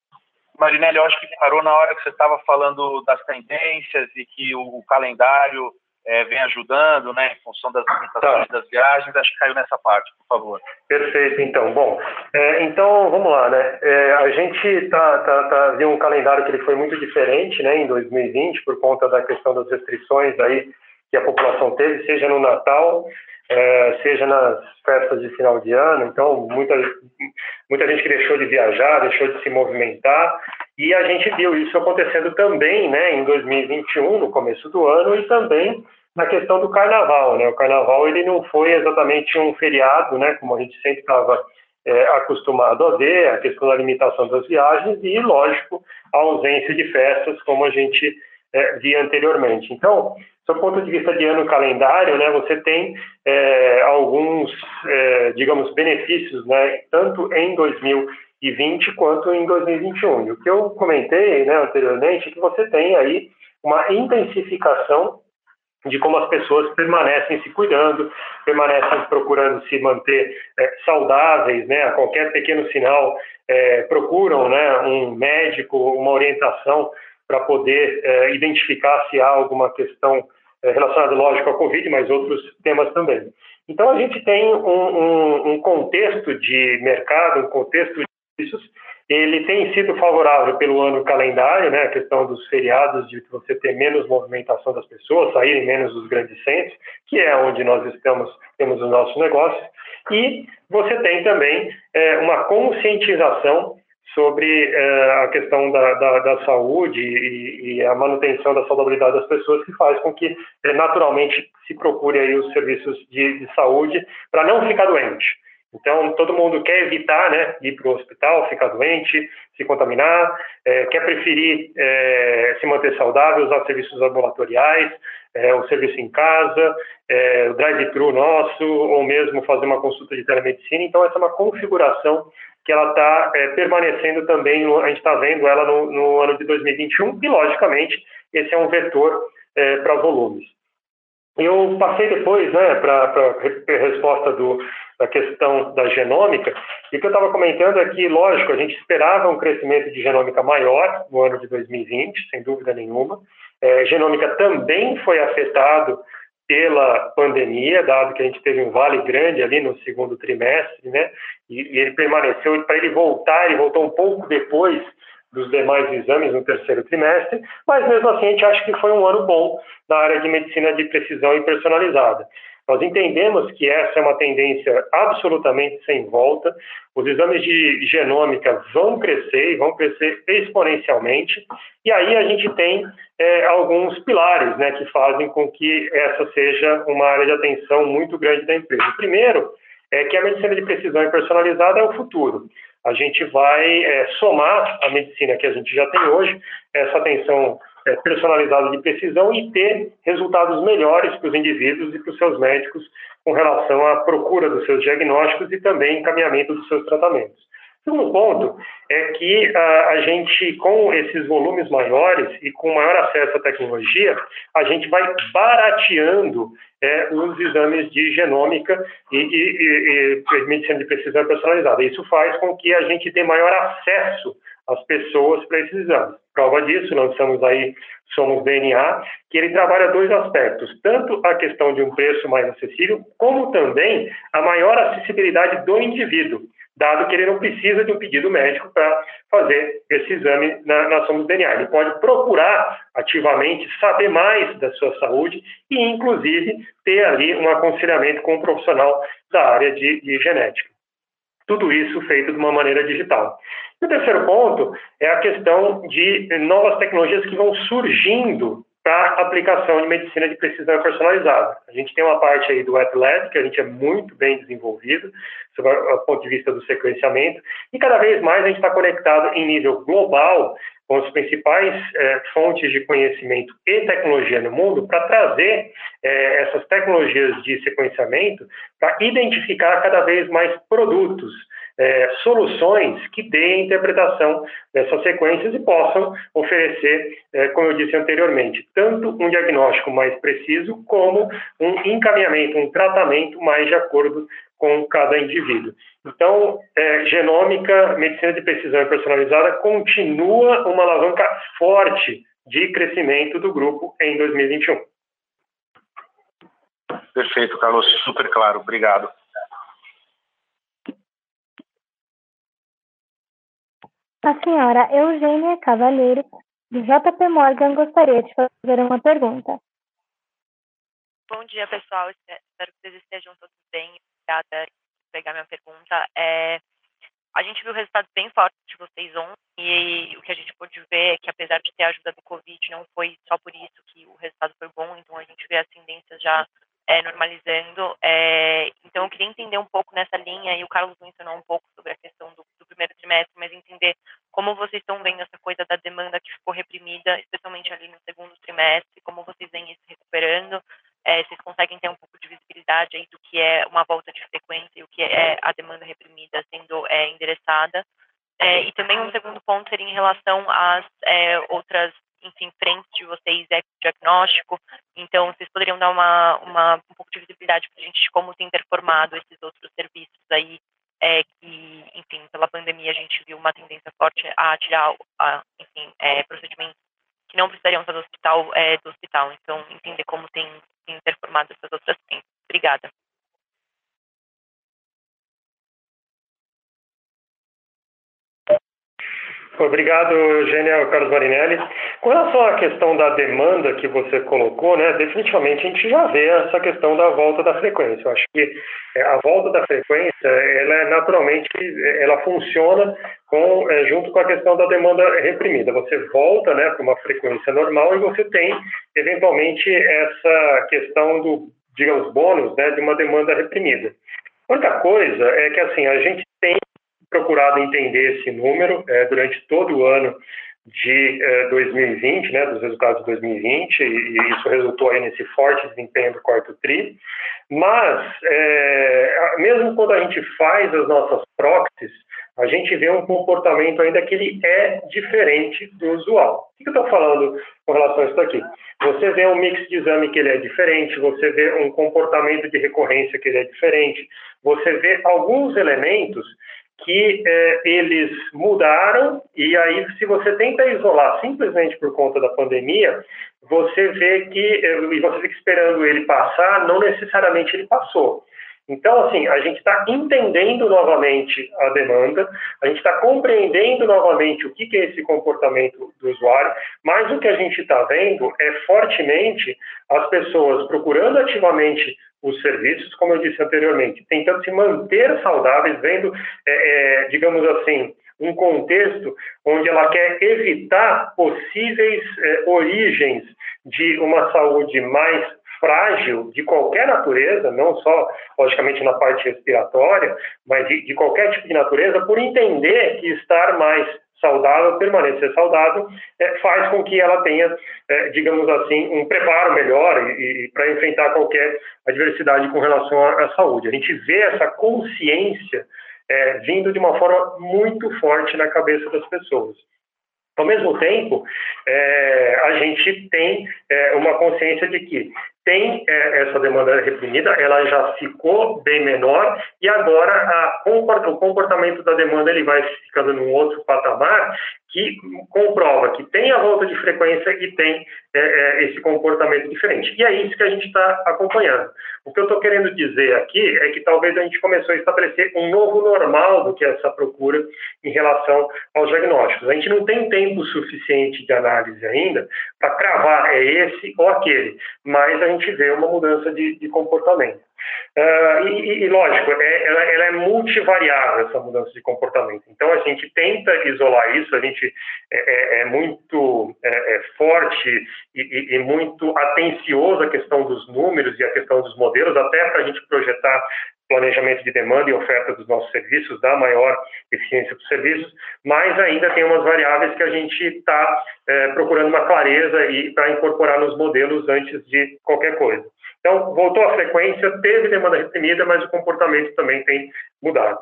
Marinelli, eu acho que parou na hora que você estava falando das tendências e que o calendário é, vem ajudando, né, em função das limitações tá. das viagens, acho que caiu nessa parte, por favor. Perfeito, então. Bom, é, então vamos lá, né? É, a gente tá, tá, tá viu um calendário que ele foi muito diferente, né, em 2020, por conta da questão das restrições aí que a população teve, seja no Natal, é, seja nas festas de final de ano. Então, muita, muita gente que deixou de viajar, deixou de se movimentar, e a gente viu isso acontecendo também, né, em 2021, no começo do ano, e também na questão do carnaval, né? O carnaval ele não foi exatamente um feriado, né? Como a gente sempre estava é, acostumado a ver, a questão da limitação das viagens e, lógico, a ausência de festas, como a gente é, via anteriormente. Então, do ponto de vista de ano calendário, né, você tem é, alguns, é, digamos, benefícios, né, tanto em 2020 quanto em 2021. E o que eu comentei né, anteriormente é que você tem aí uma intensificação de como as pessoas permanecem se cuidando, permanecem procurando se manter é, saudáveis, né? A qualquer pequeno sinal é, procuram, né, um médico, uma orientação para poder é, identificar se há alguma questão é, relacionada, lógico, à Covid, mas outros temas também. Então a gente tem um, um, um contexto de mercado, um contexto de serviços ele tem sido favorável pelo ano calendário, né, a questão dos feriados, de você ter menos movimentação das pessoas, saírem menos dos grandes centros, que é onde nós estamos, temos os nossos negócios, e você tem também é, uma conscientização sobre é, a questão da, da, da saúde e, e, a manutenção da saudabilidade das pessoas, que faz com que é, naturalmente se procure aí os serviços de, de saúde para não ficar doente. Então, todo mundo quer evitar né, ir para o hospital, ficar doente, se contaminar, é, quer preferir se manter saudável, usar serviços ambulatoriais, o serviço em casa, o drive-thru nosso, ou mesmo fazer uma consulta de telemedicina. Então, essa é uma configuração que ela está é, permanecendo também, a gente está vendo ela no, no, ano de 2021, e, logicamente, esse é um vetor é, para volumes. Eu passei depois né, para a resposta do, da questão da genômica, e o que eu estava comentando é que, lógico, a gente esperava um crescimento de genômica maior no ano de 2020, sem dúvida nenhuma. É, genômica também foi afetado pela pandemia, dado que a gente teve um vale grande ali no segundo trimestre, né? E, e ele permaneceu, para ele voltar, ele voltou um pouco depois dos demais exames no terceiro trimestre, mas mesmo assim a gente acha que foi um ano bom na área de medicina de precisão e personalizada. Nós entendemos que essa é uma tendência absolutamente sem volta. Os exames de genômica vão crescer e vão crescer exponencialmente. E aí a gente tem é, alguns pilares né, que fazem com que essa seja uma área de atenção muito grande da empresa. Primeiro é que a medicina de precisão e personalizada é o futuro. A gente vai é, somar a medicina que a gente já tem hoje, essa atenção é, personalizado de precisão e ter resultados melhores para os indivíduos e para os seus médicos com relação à procura dos seus diagnósticos e também encaminhamento dos seus tratamentos. Segundo ponto é que a, a, gente, com esses volumes maiores e com maior acesso à tecnologia, a gente vai barateando é, os exames de genômica e, e, e, e medicina de precisão personalizada. Isso faz com que a gente dê maior acesso às pessoas para esses exames. Prova disso, lançamos aí Somos DNA, que ele trabalha dois aspectos, tanto a questão de um preço mais acessível, como também a maior acessibilidade do indivíduo, dado que ele não precisa de um pedido médico para fazer esse exame na, na Somos DNA. Ele pode procurar ativamente saber mais da sua saúde e, inclusive, ter ali um aconselhamento com um profissional da área de, de genética. Tudo isso feito de uma maneira digital. E o terceiro ponto é a questão de novas tecnologias que vão surgindo para aplicação de medicina de precisão personalizada. A gente tem uma parte aí do Wet Lab, que a gente é muito bem desenvolvido, sob o ponto de vista do sequenciamento, e cada vez mais a gente está conectado em nível global com as principais é, fontes de conhecimento e tecnologia no mundo para trazer é, essas tecnologias de sequenciamento para identificar cada vez mais produtos é, soluções que deem interpretação dessas sequências e possam oferecer, é, como eu disse anteriormente, tanto um diagnóstico mais preciso como um encaminhamento, um tratamento mais de acordo com cada indivíduo. Então, é, genômica, medicina de precisão e personalizada continua uma alavanca forte de crescimento do grupo em 2021. Perfeito, Carlos, super claro, obrigado. A senhora Eugênia Cavalheiro, do JP Morgan, gostaria de fazer uma pergunta. Bom dia, pessoal. Espero que vocês estejam todos bem. Obrigada por pegar minha pergunta. É, a gente viu resultados bem fortes de vocês ontem e o que a gente pôde ver é que, apesar de ter a ajuda do Covid, não foi só por isso que o resultado foi bom. Então, a gente vê as tendências já é, normalizando. É, então, eu queria entender um pouco nessa linha, e o Carlos mencionou um pouco sobre a questão do, do, primeiro trimestre, mas entender como vocês estão vendo essa coisa da demanda que ficou reprimida, especialmente ali no segundo trimestre, como vocês vêm se recuperando, é, vocês conseguem ter um pouco de visibilidade aí do que é uma volta de frequência e o que é a demanda reprimida sendo é, endereçada. É, e também um segundo ponto seria em relação às é, outras enfim, frente de vocês é diagnóstico. Então, vocês poderiam dar uma, uma um pouco de visibilidade para a gente de como tem performado esses outros serviços aí, é, que, enfim, pela pandemia a gente viu uma tendência forte a tirar, a, enfim, é, procedimentos que não precisariam estar do hospital, é, do hospital. Então, entender como tem, tem performado essas outras frentes. Obrigada. Obrigado, Eugênia Carlos Marinelli. Com relação à questão da demanda que você colocou, né, definitivamente a gente já vê essa questão da volta da frequência. Eu acho que é, a volta da frequência, ela é naturalmente, ela funciona com, é, junto com a questão da demanda reprimida. Você volta né, para uma frequência normal e você tem, eventualmente, essa questão do, digamos, bônus né, de uma demanda reprimida. Outra coisa é que, assim, a gente tem procurado entender esse número é, durante todo o ano de é, 2020, né, dos resultados de 2020, e, e, isso resultou aí nesse forte desempenho do quarto TRI. Mas, é, mesmo quando a gente faz as nossas proxies, a gente vê um comportamento ainda que ele é diferente do usual. O que eu estou falando com relação a isso aqui? Você vê um mix de exame que ele é diferente, você vê um comportamento de recorrência que ele é diferente, você vê alguns elementos que é, eles mudaram e aí se você tenta isolar simplesmente por conta da pandemia, você vê que é, e você fica esperando ele passar, não necessariamente ele passou. Então, assim, a gente está entendendo novamente a demanda, a gente está compreendendo novamente o que, que é esse comportamento do usuário, mas o que a gente está vendo é fortemente as pessoas procurando ativamente os serviços, como eu disse anteriormente, tentando se manter saudáveis, vendo, é, é, digamos assim, um contexto onde ela quer evitar possíveis é, origens de uma saúde mais frágil de qualquer natureza, não só, logicamente, na parte respiratória, mas de, de qualquer tipo de natureza, por entender que estar mais saudável, permanecer saudável, é, faz com que ela tenha, é, digamos assim, um preparo melhor e, e para enfrentar qualquer adversidade com relação à, à, saúde. A gente vê essa consciência é, vindo de uma forma muito forte na cabeça das pessoas. Ao mesmo tempo, é, a gente tem é, uma consciência de que tem é, essa demanda reprimida, ela já ficou bem menor e agora a, o comportamento da demanda ele vai ficando num outro patamar que comprova que tem a volta de frequência e tem é, é, esse comportamento diferente. E é isso que a gente está acompanhando. O que eu estou querendo dizer aqui é que talvez a gente começou a estabelecer um novo normal do que é essa procura em relação aos diagnósticos. A gente não tem tempo suficiente de análise ainda para cravar é esse ou aquele, mas a gente vê uma mudança de, de comportamento. Uh, e, e, lógico, é, ela, ela, é multivariável, essa mudança de comportamento. Então, a gente tenta isolar isso, a gente é, é, é muito é, é forte e, e, muito atencioso a questão dos números e a questão dos modelos, até para a gente projetar planejamento de demanda e oferta dos nossos serviços, dar maior eficiência dos serviços, mas ainda tem umas variáveis que a gente está é, procurando uma clareza e para incorporar nos modelos antes de qualquer coisa. Então, voltou a frequência, teve demanda reprimida, mas o comportamento também tem mudado.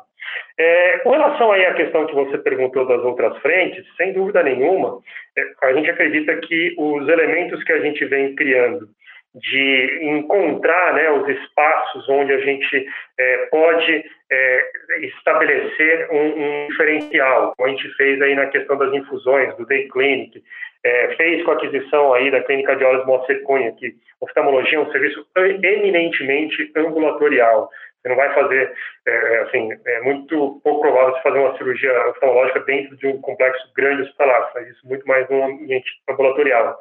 É, com relação aí à questão que você perguntou das outras frentes, sem dúvida nenhuma, é, a gente acredita que os elementos que a gente vem criando de encontrar né, os espaços onde a gente é, pode é, estabelecer um, um, diferencial, a gente fez aí na questão das infusões, do Day Clinic, é, fez com a aquisição aí da Clínica de Olhos Moacir Cunha, que oftalmologia é um serviço eminentemente ambulatorial. Você não vai fazer, é, assim, é muito pouco provável você fazer uma cirurgia oftalmológica dentro de um complexo grande hospitalar, faz isso muito mais no ambiente ambulatorial.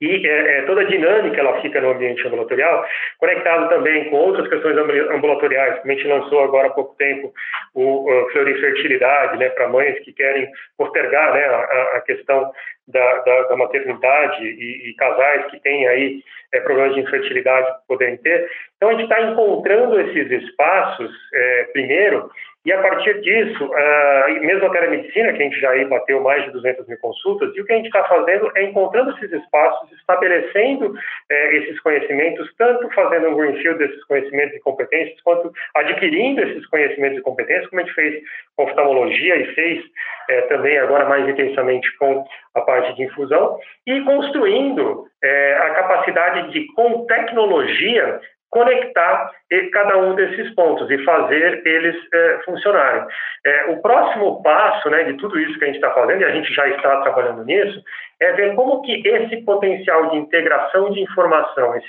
E é, é, toda a dinâmica ela fica no ambiente ambulatorial, conectado também com outras questões ambulatoriais, a gente lançou agora há pouco tempo o, o Florifertilidade, né, para mães que querem postergar né, a, a questão da, da, da maternidade e, e, casais que têm aí é, problemas de infertilidade poderem ter. Então, a gente está encontrando esses espaços, é, primeiro, e a partir disso, uh, mesmo a telemedicina, que a gente já aí bateu mais de 200 mil consultas, e o que a gente está fazendo é encontrando esses espaços, estabelecendo eh, esses conhecimentos, tanto fazendo um greenfield desses conhecimentos e competências, quanto adquirindo esses conhecimentos e competências, como a gente fez com oftalmologia e fez eh, também agora mais intensamente com a parte de infusão, e construindo eh, a capacidade de, com tecnologia, conectar cada um desses pontos e fazer eles é, funcionarem. É, o próximo passo né, de tudo isso que a gente está fazendo, e a gente já está trabalhando nisso, é ver como que esse potencial de integração de informação, esse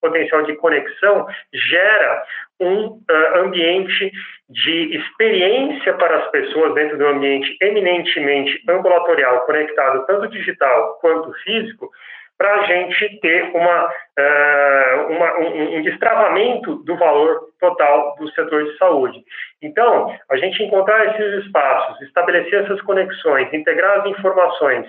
potencial de conexão gera um uh, ambiente de experiência para as pessoas dentro de um ambiente eminentemente ambulatorial, conectado tanto digital quanto físico, para a gente ter uma, uh, uma um, um, destravamento do valor total do setor de saúde. Então, a gente encontrar esses espaços, estabelecer essas conexões, integrar as informações,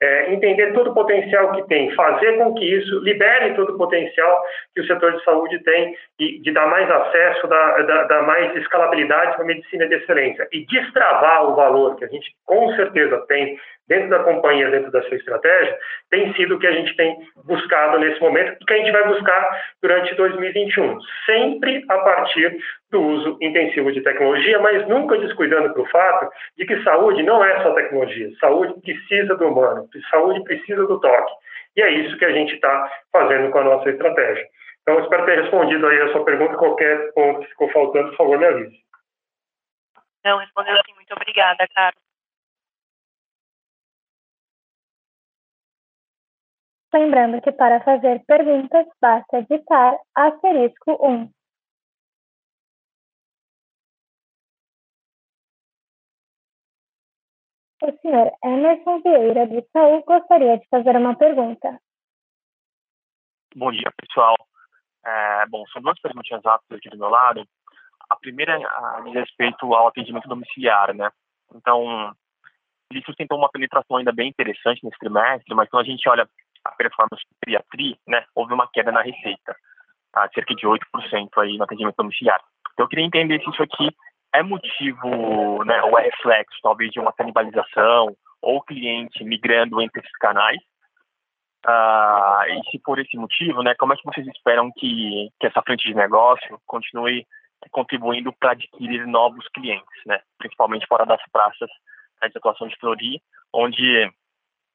é, entender todo o potencial que tem, fazer com que isso libere todo o potencial que o setor de saúde tem e de dar mais acesso, dar, dar mais escalabilidade para a medicina de excelência e destravar o valor que a gente com certeza tem dentro da companhia, dentro da sua estratégia, tem sido o que a gente tem buscado nesse momento e que a gente vai buscar durante 2021, sempre a partir do uso intensivo de tecnologia, mas nunca descuidando para o fato de que saúde não é só tecnologia, saúde precisa do humano, saúde precisa do toque. E é isso que a gente está fazendo com a nossa estratégia. Então, espero ter respondido aí a sua pergunta. Qualquer ponto que ficou faltando, por favor, me avise. Não, respondeu sim. Muito obrigada, Carlos. Lembrando que para fazer perguntas, basta digitar asterisco 1. O senhor Emerson Vieira de Itaú gostaria de fazer uma pergunta. Bom dia, pessoal. É, bom, são duas perguntas rápidas aqui do meu lado. A primeira diz respeito ao atendimento domiciliar, né? Então, ele sustentou uma penetração ainda bem interessante nesse trimestre, mas quando a gente olha a performance do Triatri, né, houve uma queda na receita, tá, cerca de 8% aí no atendimento domiciliar. Então eu queria entender se isso aqui é motivo, né, ou é reflexo talvez de uma canibalização ou cliente migrando entre esses canais. Ah, e se por esse motivo, né, como é que vocês esperam que, que essa frente de negócio continue contribuindo para adquirir novos clientes, né, principalmente fora das praças né, de atuação de Flori, onde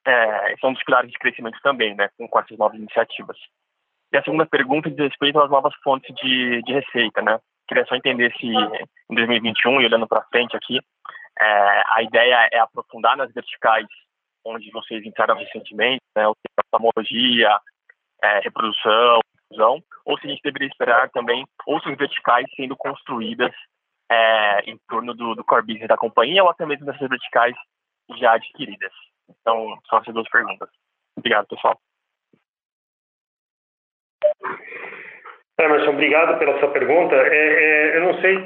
é, são dos pilares de crescimento também, né, com, com essas novas iniciativas. E a segunda pergunta diz respeito às novas fontes de, de receita, né? Queria só entender se em 2021, e olhando para frente aqui, é, a ideia é aprofundar nas verticais onde vocês entraram recentemente, né, oftalmologia, é, reprodução, infusão, ou se a gente deveria esperar também outras verticais sendo construídas é, em torno do, do core business da companhia ou até mesmo dessas verticais já adquiridas. Então, são essas duas perguntas. Obrigado, pessoal. É, Emerson, obrigado pela sua pergunta. É, é, eu não sei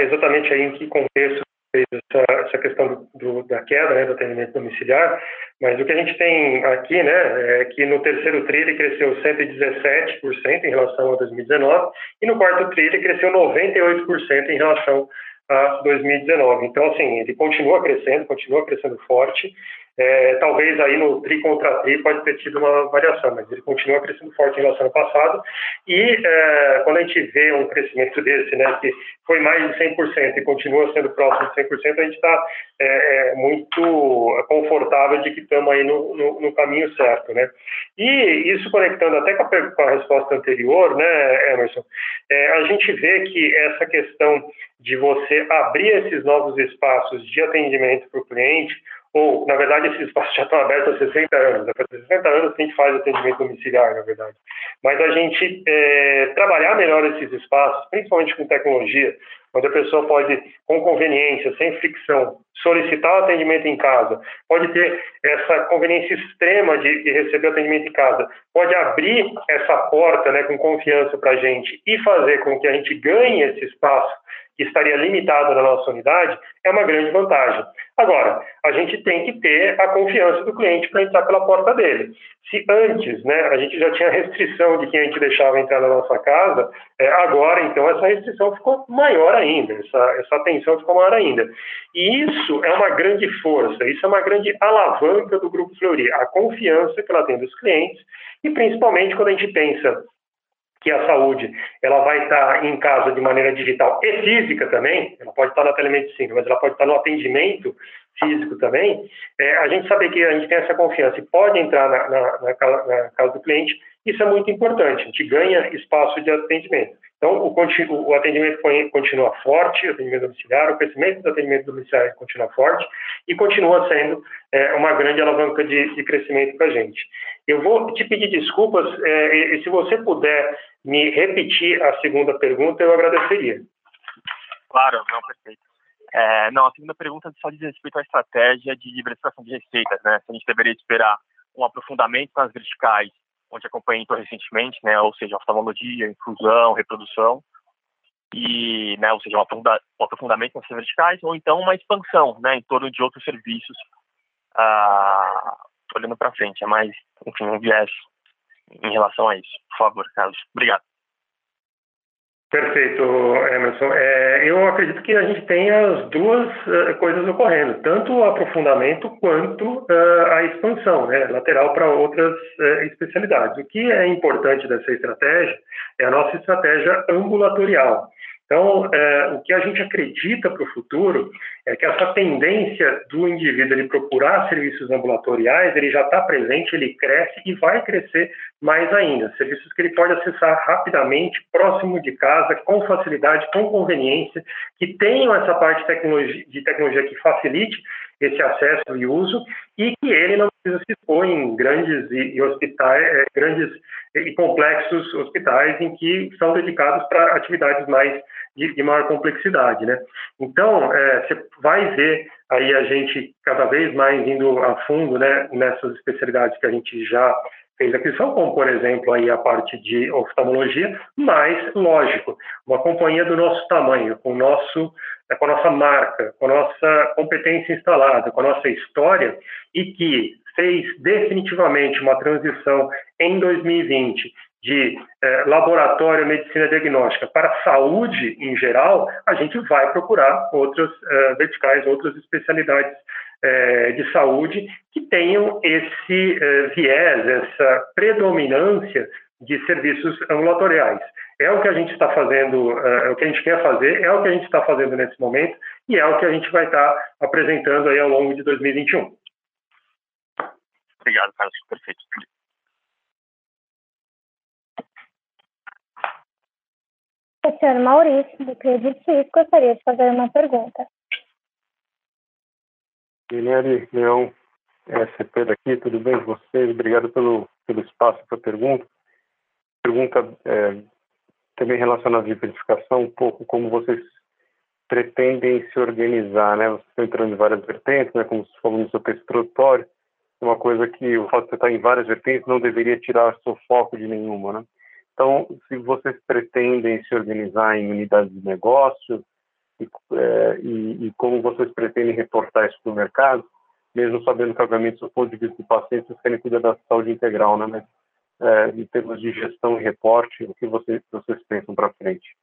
exatamente aí em que contexto essa, essa questão do, da queda né, do atendimento domiciliar, mas o que a gente tem aqui né, é que no terceiro TRI ele cresceu 117% em relação a 2019 e no quarto TRI ele cresceu 98% em relação a 2019. Então, assim, ele continua crescendo, continua crescendo forte. É, talvez aí no tri contra tri pode ter tido uma variação, mas ele continua crescendo forte em relação ao passado. E é, quando a gente vê um crescimento desse, né, que foi mais de 100% e continua sendo próximo de 100%, a gente está é, é, muito confortável de que estamos aí no, no, no, caminho certo, né? E isso conectando até com a, com a resposta anterior, né, Emerson, é, a gente vê que essa questão de você abrir esses novos espaços de atendimento para o cliente ou, na verdade, esses espaços já estão abertos há 60 anos. Há 60 anos a gente faz atendimento domiciliar, na verdade. Mas a gente é, trabalhar melhor esses espaços, principalmente com tecnologia, onde a pessoa pode, com conveniência, sem fricção, solicitar o atendimento em casa, pode ter essa conveniência extrema de, de receber o atendimento em casa, pode abrir essa porta né, com confiança para a gente e fazer com que a gente ganhe esse espaço que estaria limitado na nossa unidade, é uma grande vantagem. Agora, a gente tem que ter a confiança do cliente para entrar pela porta dele. Se antes né, a gente já tinha restrição de quem a gente deixava entrar na nossa casa, é, agora, então, essa restrição ficou maior ainda, essa, essa atenção ficou maior ainda. E isso é uma grande força, isso é uma grande alavanca do Grupo Fleury, a confiança que ela tem dos clientes, e principalmente quando a gente pensa que a saúde ela vai estar em casa de maneira digital e física também, ela pode estar na telemedicina, mas ela pode estar no atendimento físico também, é, a gente saber que a gente tem essa confiança e pode entrar na, na, na, na casa do cliente, isso é muito importante, a gente ganha espaço de atendimento. Então, o, o atendimento continua forte, o atendimento domiciliar, o crescimento do atendimento domiciliar continua forte e continua sendo é, uma grande alavanca de, de crescimento para a gente. Eu vou te pedir desculpas, é, se você puder me repetir a segunda pergunta, eu agradeceria. Claro, não, perfeito. É, não, a segunda pergunta só diz respeito à estratégia de diversificação de receitas, né? Se a gente deveria esperar um aprofundamento nas verticais onde acompanhei então recentemente, né, ou seja, oftalmologia, infusão, reprodução, e, né, ou seja, um aprofundamento nessas verticais, ou então uma expansão, né, em torno de outros serviços, ah, olhando para frente, é mais, enfim, um viés em relação a isso. Por favor, Carlos. Obrigado. Perfeito, Emerson. É, eu acredito que a gente tem as duas uh, coisas ocorrendo, tanto o aprofundamento quanto uh, a expansão, né, lateral para outras uh, especialidades. O que é importante dessa estratégia é a nossa estratégia ambulatorial. Então, é, o que a gente acredita para o futuro é que essa tendência do indivíduo ele procurar serviços ambulatoriais, ele já está presente, ele cresce e vai crescer mais ainda. Serviços que ele pode acessar rapidamente, próximo de casa, com facilidade, com conveniência, que tenham essa parte de tecnologia, de tecnologia que facilite esse acesso e uso e que ele não precisa se expor em grandes e, hospitais, é, grandes e complexos hospitais em que são dedicados para atividades mais de, de, maior complexidade, né? Então, é, você vai ver aí a gente cada vez mais indo a fundo, né, nessas especialidades que a gente já fez aquisição, como por exemplo aí a parte de oftalmologia, mas lógico, uma companhia do nosso tamanho, com o nosso com a nossa marca, com a nossa competência instalada, com a nossa história e que fez definitivamente uma transição em 2020 de eh, laboratório medicina diagnóstica para saúde em geral, a gente vai procurar outras eh, verticais, outras especialidades eh, de saúde que tenham esse viés, essa predominância de serviços ambulatoriais. É o que a gente está fazendo, é o que a gente quer fazer, é o que a gente está fazendo nesse momento e é o que a gente vai estar tá apresentando aí ao longo de 2021. Obrigado, Carlos. Perfeito. O senhor Maurício, do Credit Suisse, gostaria de fazer uma pergunta. Guilherme Leão, SCP daqui, tudo bem com vocês? Obrigado pelo, pelo espaço para a pergunta. Pergunta é, também relacionada à diversificação, um pouco como vocês pretendem se organizar, né? Vocês estão entrando em várias vertentes, né? Como você falou no seu texto introdutório, uma coisa que o fato de você estar em várias vertentes não deveria tirar seu foco de nenhuma, né? Então, se vocês pretendem se organizar em unidades de negócio e, é, e, e como vocês pretendem reportar isso para o mercado, mesmo sabendo que, obviamente, do ponto de vista do paciente, vocês querem cuidar da saúde integral, né? Mas, é, em termos de gestão e reporte, o que vocês, vocês pensam para frente?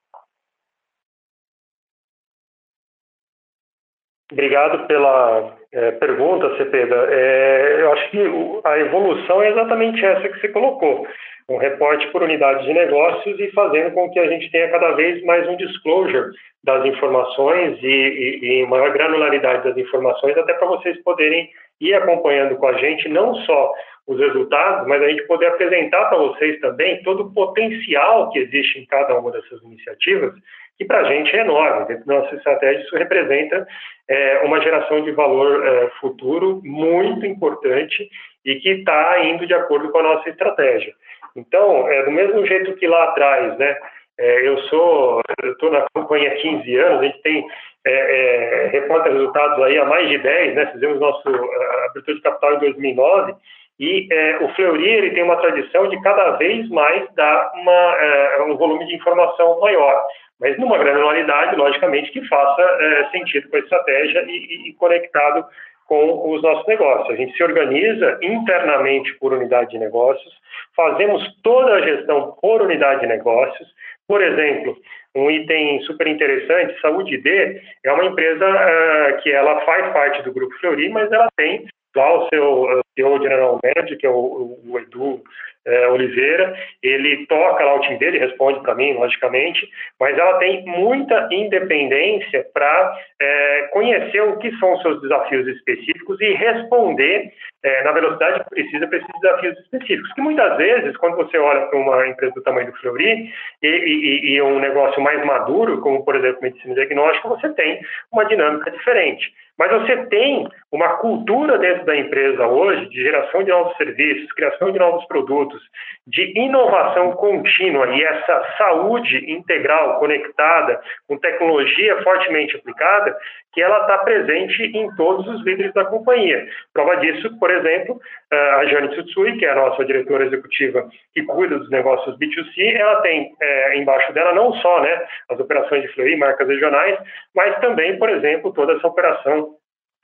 Obrigado pela é, pergunta, Cepeda. É, eu acho que a evolução é exatamente essa que você colocou. Um reporte por unidade de negócios e fazendo com que a gente tenha cada vez mais um disclosure das informações e, e, e maior granularidade das informações, até para vocês poderem ir acompanhando com a gente não só os resultados, mas a gente poder apresentar para vocês também todo o potencial que existe em cada uma dessas iniciativas que para a gente é enorme. Dentro da nossa estratégia, isso representa é, uma geração de valor é, futuro muito importante e que está indo de acordo com a nossa estratégia. Então, é, do mesmo jeito que lá atrás, né, é, eu sou, estou na companhia há 15 anos, a gente tem é, é, reporta resultados aí há mais de 10, né, fizemos nosso abertura de capital em 2009, e é, o Fleury ele tem uma tradição de cada vez mais dar uma, é, um volume de informação maior. Mas numa granularidade, logicamente, que faça é, sentido com a estratégia e, e, conectado com os nossos negócios. A gente se organiza internamente por unidade de negócios, fazemos toda a gestão por unidade de negócios. Por exemplo, um item super interessante, Saúde D é uma empresa uh, que ela faz parte do Grupo Fleury, mas ela tem lá o seu CEO General Manager, que é o, o Edu é, Oliveira, ele toca lá o time dele, responde para mim, logicamente, mas ela tem muita independência para é, conhecer o que são os seus desafios específicos e responder é, na velocidade que precisa para esses desafios específicos. Que muitas vezes, quando você olha para uma empresa do tamanho do Fleury e, e, e um negócio mais maduro, como por exemplo medicina diagnóstica, você tem uma dinâmica diferente. Mas você tem uma cultura dentro da empresa hoje de geração de novos serviços, criação de novos produtos, de inovação contínua e essa saúde integral, conectada, com tecnologia fortemente aplicada, que ela está presente em todos os líderes da companhia. Prova disso, por exemplo, a Jane Tsutsui, que é a nossa diretora executiva que cuida dos negócios B2C, ela tem é, embaixo dela não só né, as operações de Fleury, marcas regionais, mas também, por exemplo, toda essa operação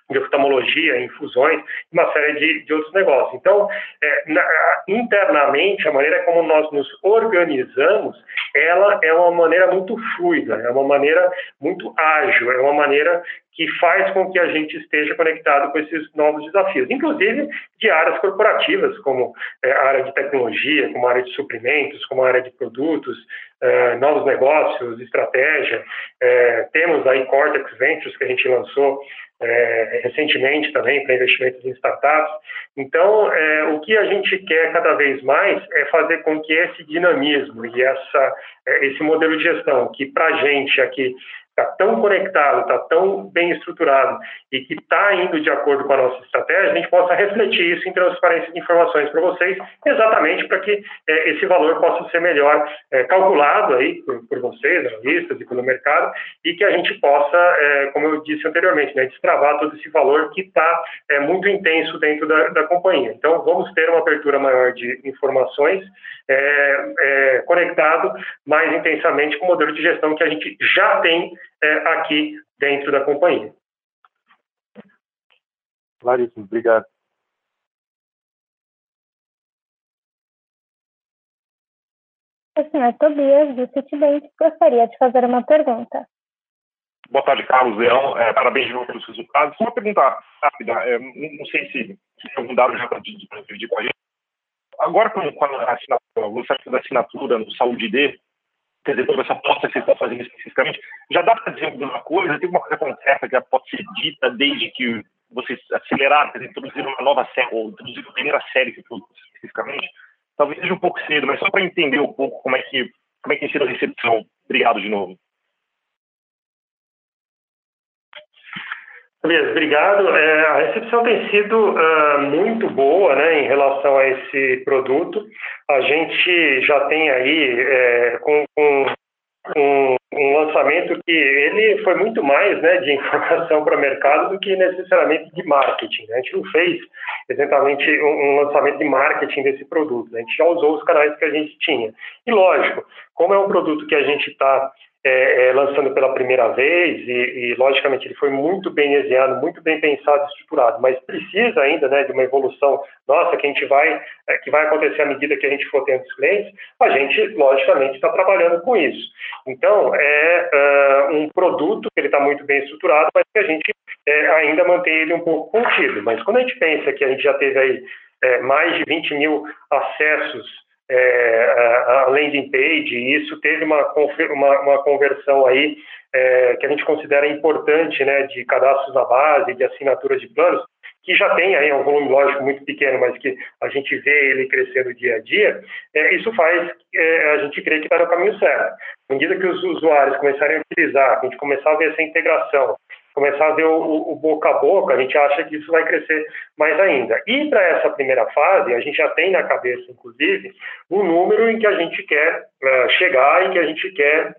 de oftalmologia, infusões, uma série de, de outros negócios. Então, é, na, internamente, a maneira como nós nos organizamos, ela é uma maneira muito fluida, é uma maneira muito ágil, é uma maneira que faz com que a gente esteja conectado com esses novos desafios, inclusive de áreas corporativas, como é, a área de tecnologia, como a área de suprimentos, como a área de produtos, é, novos negócios, estratégia. É, temos aí Cortex Ventures, que a gente lançou é, recentemente também para investimentos em startups. Então, é, o que a gente quer cada vez mais é fazer com que esse dinamismo e essa, é, esse modelo de gestão, que para a gente aqui está tão conectado, está tão bem estruturado e que está indo de acordo com a nossa estratégia, a gente possa refletir isso em transparência de informações para vocês, exatamente para que é, esse valor possa ser melhor é, calculado aí por, por, vocês, analistas e pelo mercado, e que a gente possa, é, como eu disse anteriormente, né, destravar todo esse valor que está é, muito intenso dentro da, da companhia. Então, vamos ter uma abertura maior de informações é, é, conectado mais intensamente com o modelo de gestão que a gente já tem é, aqui dentro da companhia. Claríssimo, obrigado. O senhor Tobias, do Citibank, gostaria de fazer uma pergunta. Boa tarde, Carlos Leão. É, parabéns de novo pelos resultados. Uma pergunta rápida. É, não, sei se, se tem algum dado já para dividir com a gente. Agora, com, com a assinatura, o da assinatura no Saúde D, quer dizer, toda essa aposta que vocês estão fazendo especificamente, já dá para dizer alguma coisa? Tem alguma coisa concreta que pode ser dita desde que vocês aceleraram, introduziram uma nova série, ou introduziram a primeira série que produtos especificamente? Talvez seja um pouco cedo, mas só para entender um pouco como é que como é que tem sido a recepção. Obrigado de novo. Beleza, obrigado. É, a recepção tem sido uh, muito boa né, em relação a esse produto. A gente já tem aí, é, com, com um, um, lançamento que ele foi muito mais né, de informação para o mercado do que necessariamente de marketing. Né? A gente não fez exatamente um, um, lançamento de marketing desse produto. Né? A gente já usou os canais que a gente tinha. E lógico, como é um produto que a gente está é, é, lançando pela primeira vez e, e, logicamente, ele foi muito bem desenhado, muito bem pensado, estruturado, mas precisa ainda né, de uma evolução nossa que a gente vai, é, que vai acontecer à medida que a gente for tendo os clientes, a gente, logicamente, está trabalhando com isso. Então, é uh, um produto que ele está muito bem estruturado, mas que a gente é, ainda mantém ele um pouco contido. Mas quando a gente pensa que a gente já teve aí é, mais de 20 mil acessos é, a, landing page, e isso teve uma, uma, uma conversão aí é, que a gente considera importante, né, de cadastros na base, de assinaturas de planos, que já tem aí um volume lógico muito pequeno, mas que a gente vê ele crescendo dia a dia, é, isso faz é, a gente crer que está no caminho certo. À medida que os usuários começarem a utilizar, a gente começar a ver essa integração, começar a ver o, o, boca a boca, a gente acha que isso vai crescer mais ainda. E para essa primeira fase, a gente já tem na cabeça, inclusive, um número em que a gente quer uh, chegar e que a gente quer,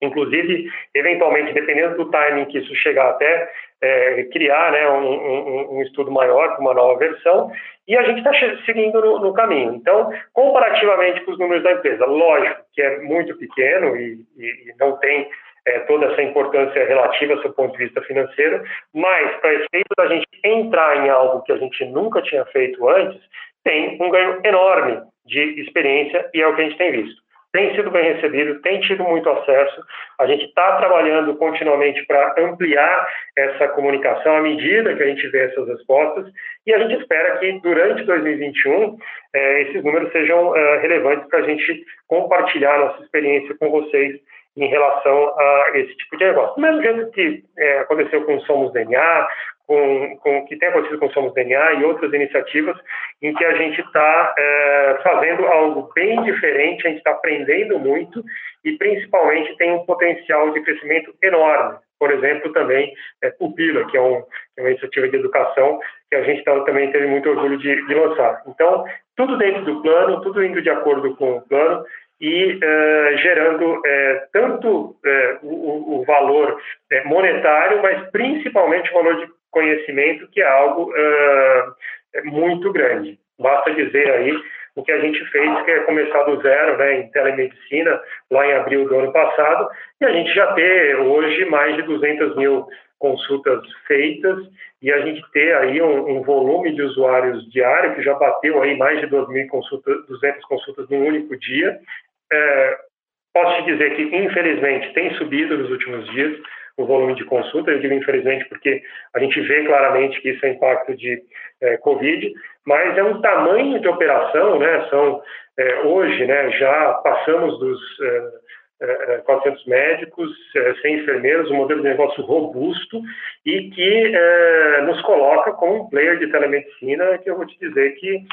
inclusive, eventualmente, dependendo do timing que isso chegar até, é, criar né, um, um, um, estudo maior com uma nova versão, e a gente está seguindo no, no, caminho. Então, comparativamente com os números da empresa, lógico que é muito pequeno e, e, e não tem é, toda essa importância relativa do ponto de vista financeiro, mas para efeito da gente entrar em algo que a gente nunca tinha feito antes, tem um ganho enorme de experiência e é o que a gente tem visto. Tem sido bem recebido, tem tido muito acesso, a gente está trabalhando continuamente para ampliar essa comunicação à medida que a gente vê essas respostas e a gente espera que durante 2021 é, esses números sejam é, relevantes para a gente compartilhar nossa experiência com vocês em relação a esse tipo de negócio. Mesmo jeito que é, aconteceu com o Somos DNA, com, com que tem acontecido com o Somos DNA e outras iniciativas em que a gente está é, fazendo algo bem diferente, a gente está aprendendo muito e principalmente tem um potencial de crescimento enorme. Por exemplo, também é, Pupila, que é, um, é uma iniciativa de educação que a gente tá, também teve muito orgulho de, de lançar. Então, tudo dentro do plano, tudo indo de acordo com o plano e uh, gerando uh, tanto uh, o, o, valor monetário, mas principalmente o valor de conhecimento, que é algo muito grande. Basta dizer aí o que a gente fez, que é começar do zero né, em telemedicina, lá em abril do ano passado, e a gente já ter hoje mais de 200 mil consultas feitas e a gente ter aí um, um volume de usuários diário que já bateu aí mais de 2.000 consultas, 200 consultas num único dia, é, posso te dizer que, infelizmente, tem subido nos últimos dias o volume de consulta. Eu digo infelizmente porque a gente vê claramente que isso é impacto de é, Covid, mas é um tamanho de operação, né? São, é, hoje, né, já passamos dos é, 400 é, médicos, 100 é, enfermeiros, um modelo de negócio robusto e que é, nos coloca como um player de telemedicina que eu vou te dizer que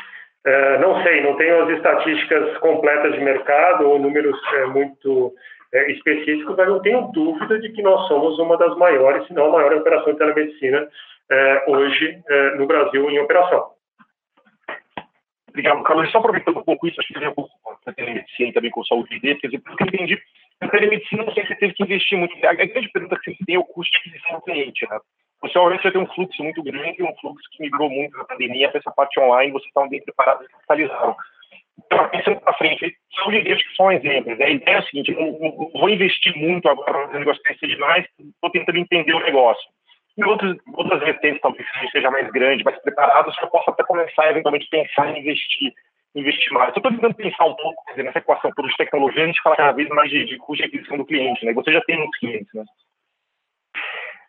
é, não sei, não tenho as estatísticas completas de mercado ou números é, muito é, específicos, mas não tenho dúvida de que nós somos uma das maiores, se não a maior operação de telemedicina é, hoje é, no Brasil em operação. Obrigado, Carlos. Só aproveitando um pouco isso, acho que tem um pouco com a telemedicina e também com saúde de quer dizer, porque eu entendi, a telemedicina você teve que investir muito. A grande pergunta que você tem é o custo de aquisição do cliente, né? Você obviamente vai ter um fluxo muito grande, um fluxo que migrou muito na pandemia para essa parte online, vocês estão bem preparados e capitalizaram. Então, pensando para frente, saúde de que são exemplos. Né? A ideia é a seguinte, eu vou investir muito agora no negócio crescer demais, estou tentando entender o negócio. E outros, outras vertentes, talvez seja mais grande, mais preparado, você possa até começar eventualmente pensar em investir investir mais. Eu estou tentando pensar um pouco dizer, nessa equação toda de tecnologia, a gente fala cada vez mais de, de custo de aquisição do cliente, né? Você já tem muitos clientes, né?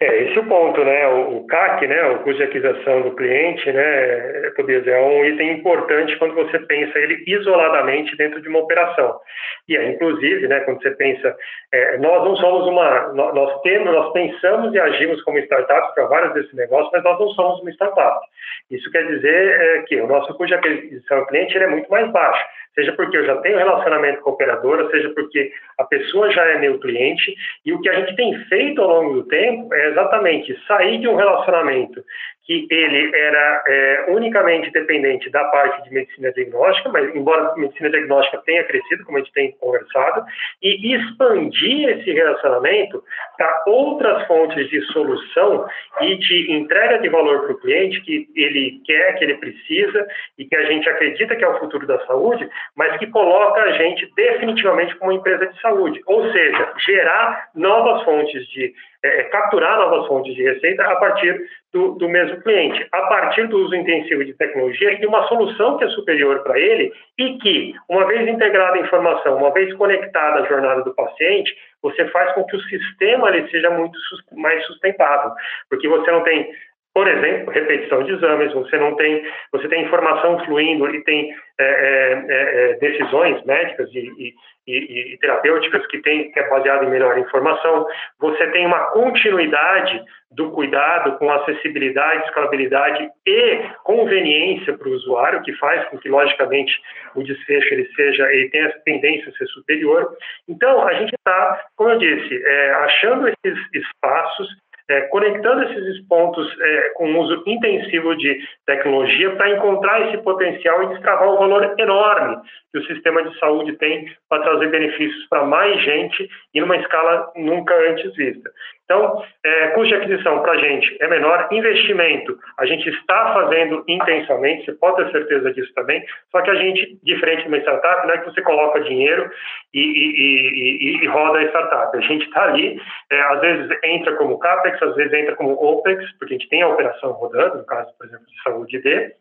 É, esse é o ponto, né? O, CAC, né? O custo de aquisição do cliente, né? Tobias, é um item importante quando você pensa ele isoladamente dentro de uma operação. E é, inclusive, né? Quando você pensa, é, nós não somos uma, nós temos, nós pensamos e agimos como startups para vários desses negócios, mas nós não somos uma startup. Isso quer dizer é, que o nosso custo de aquisição do cliente é muito mais baixo seja porque eu já tenho relacionamento com a operadora, seja porque a pessoa já é meu cliente, e o que a gente tem feito ao longo do tempo é exatamente sair de um relacionamento que ele era é, unicamente dependente da parte de medicina diagnóstica, mas embora a medicina diagnóstica tenha crescido, como a gente tem conversado, e expandir esse relacionamento para outras fontes de solução e de entrega de valor para o cliente que ele quer, que ele precisa e que a gente acredita que é o futuro da saúde, mas que coloca a gente definitivamente como uma empresa de saúde, ou seja, gerar novas fontes de é, é, capturar novas fontes de receita a partir do, do, mesmo cliente, a partir do uso intensivo de tecnologia e uma solução que é superior para ele e que, uma vez integrada a informação, uma vez conectada à jornada do paciente, você faz com que o sistema ele seja muito mais sustentável, porque você não tem por exemplo, repetição de exames, você não tem, você tem informação fluindo e tem é, é, é, é decisões médicas e, e, e, terapêuticas que, tem, que é baseada em melhor informação, você tem uma continuidade do cuidado com acessibilidade, escalabilidade e conveniência para o usuário, que faz com que, logicamente, o desfecho ele seja, ele tenha tendência a ser superior. Então, a gente está, como eu disse, é, achando esses espaços é, conectando esses pontos é, com uso intensivo de tecnologia para encontrar esse potencial e destravar o valor enorme que o sistema de saúde tem para trazer benefícios para mais gente e numa escala nunca antes vista. Então, é, custo de aquisição para a gente é menor, investimento a gente está fazendo intensamente, você pode ter certeza disso também, só que a gente, diferente de uma startup, não é que você coloca dinheiro e, e, e, e roda a startup. A gente está ali, é, às vezes entra como CAPEX, às vezes entra como OPEX, porque a gente tem a operação rodando, no caso, por exemplo, de saúde D,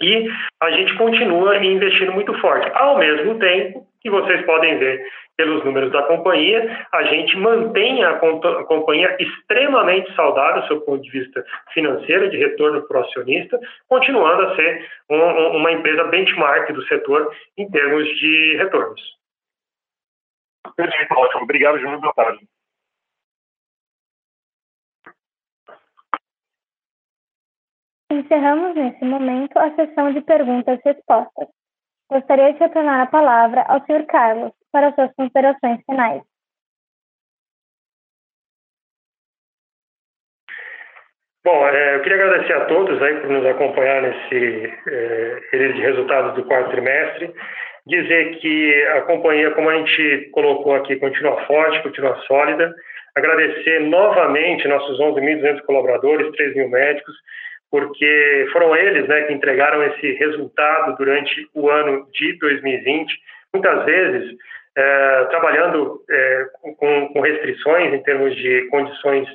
e a gente continua investindo muito forte. Ao mesmo tempo que vocês podem ver pelos números da companhia, a gente mantém a companhia extremamente saudável do seu ponto de vista financeiro, de retorno para o acionista, continuando a ser um, uma empresa benchmark do setor em termos de retornos. Perfeito, ótimo. Obrigado, Júnior. Boa tarde. Encerramos nesse momento a sessão de perguntas e respostas. Gostaria de retornar a palavra ao Sr. Carlos para suas considerações finais. Bom, é, eu queria agradecer a todos aí por nos acompanhar nesse é, de resultados do quarto trimestre. Dizer que a companhia, como a gente colocou aqui, continua forte, continua sólida. Agradecer novamente nossos 11.200 colaboradores, 3 mil médicos, porque foram eles né, que entregaram esse resultado durante o ano de 2020, muitas vezes é, trabalhando é, com, com, restrições em termos de condições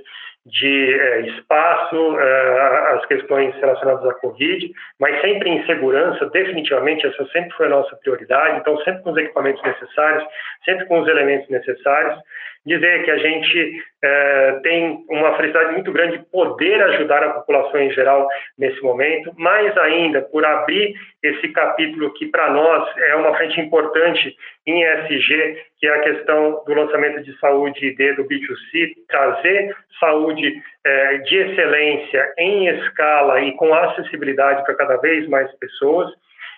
de é, espaço, é, as questões relacionadas à Covid, mas sempre em segurança, definitivamente, essa sempre foi a nossa prioridade, então sempre com os equipamentos necessários, sempre com os elementos necessários, dizer que a gente é, tem uma felicidade muito grande de poder ajudar a população em geral nesse momento, mais ainda por abrir esse capítulo que para nós é uma frente importante em ESG, que é a questão do lançamento de saúde ID do B2C, trazer saúde é, de excelência em escala e com acessibilidade para cada vez mais pessoas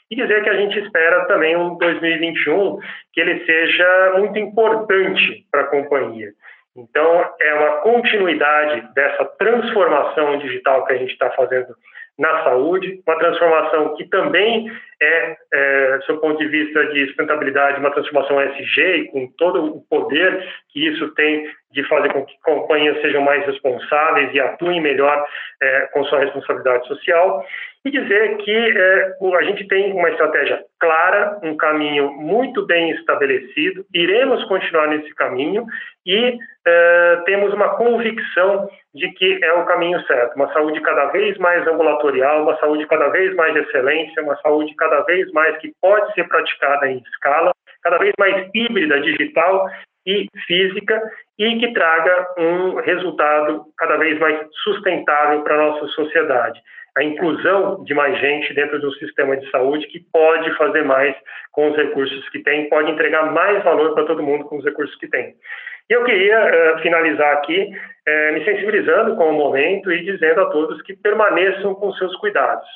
e dizer que a gente espera também um 2021 que ele seja muito importante para a companhia. Então, é uma continuidade dessa transformação digital que a gente está fazendo na saúde, uma transformação que também é, é, seu ponto de vista de sustentabilidade, uma transformação SG, e com todo o poder que isso tem de fazer com que companhias sejam mais responsáveis e atuem melhor é, com sua responsabilidade social, e dizer que é, a gente tem uma estratégia clara, um caminho muito bem estabelecido, iremos continuar nesse caminho e é, temos uma convicção de que é o caminho certo, uma saúde cada vez mais ambulatorial, uma saúde cada vez mais de excelência, uma saúde cada vez mais que pode ser praticada em escala, cada vez mais híbrida, digital e física e que traga um resultado cada vez mais sustentável para a nossa sociedade. A inclusão de mais gente dentro do sistema de saúde que pode fazer mais com os recursos que tem, pode entregar mais valor para todo mundo com os recursos que tem. E eu queria uh, finalizar aqui uh, me sensibilizando com o momento e dizendo a todos que permaneçam com seus cuidados.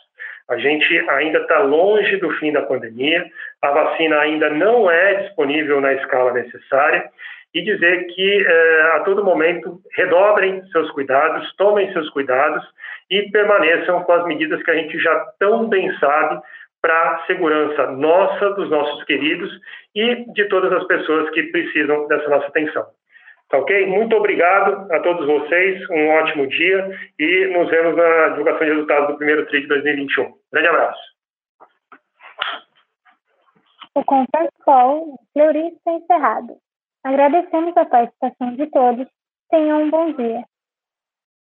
A gente ainda está longe do fim da pandemia, a vacina ainda não é disponível na escala necessária e dizer que uh, a todo momento redobrem seus cuidados, tomem seus cuidados e permaneçam com as medidas que a gente já tão bem sabe para a segurança nossa, dos nossos queridos e de todas as pessoas que precisam dessa nossa atenção. Tá ok? Muito obrigado a todos vocês, um ótimo dia e nos vemos na divulgação de resultados do primeiro TRI de 2021. Grande abraço. O Conference Call Fleury está encerrado. Agradecemos a participação de todos. Tenham um bom dia.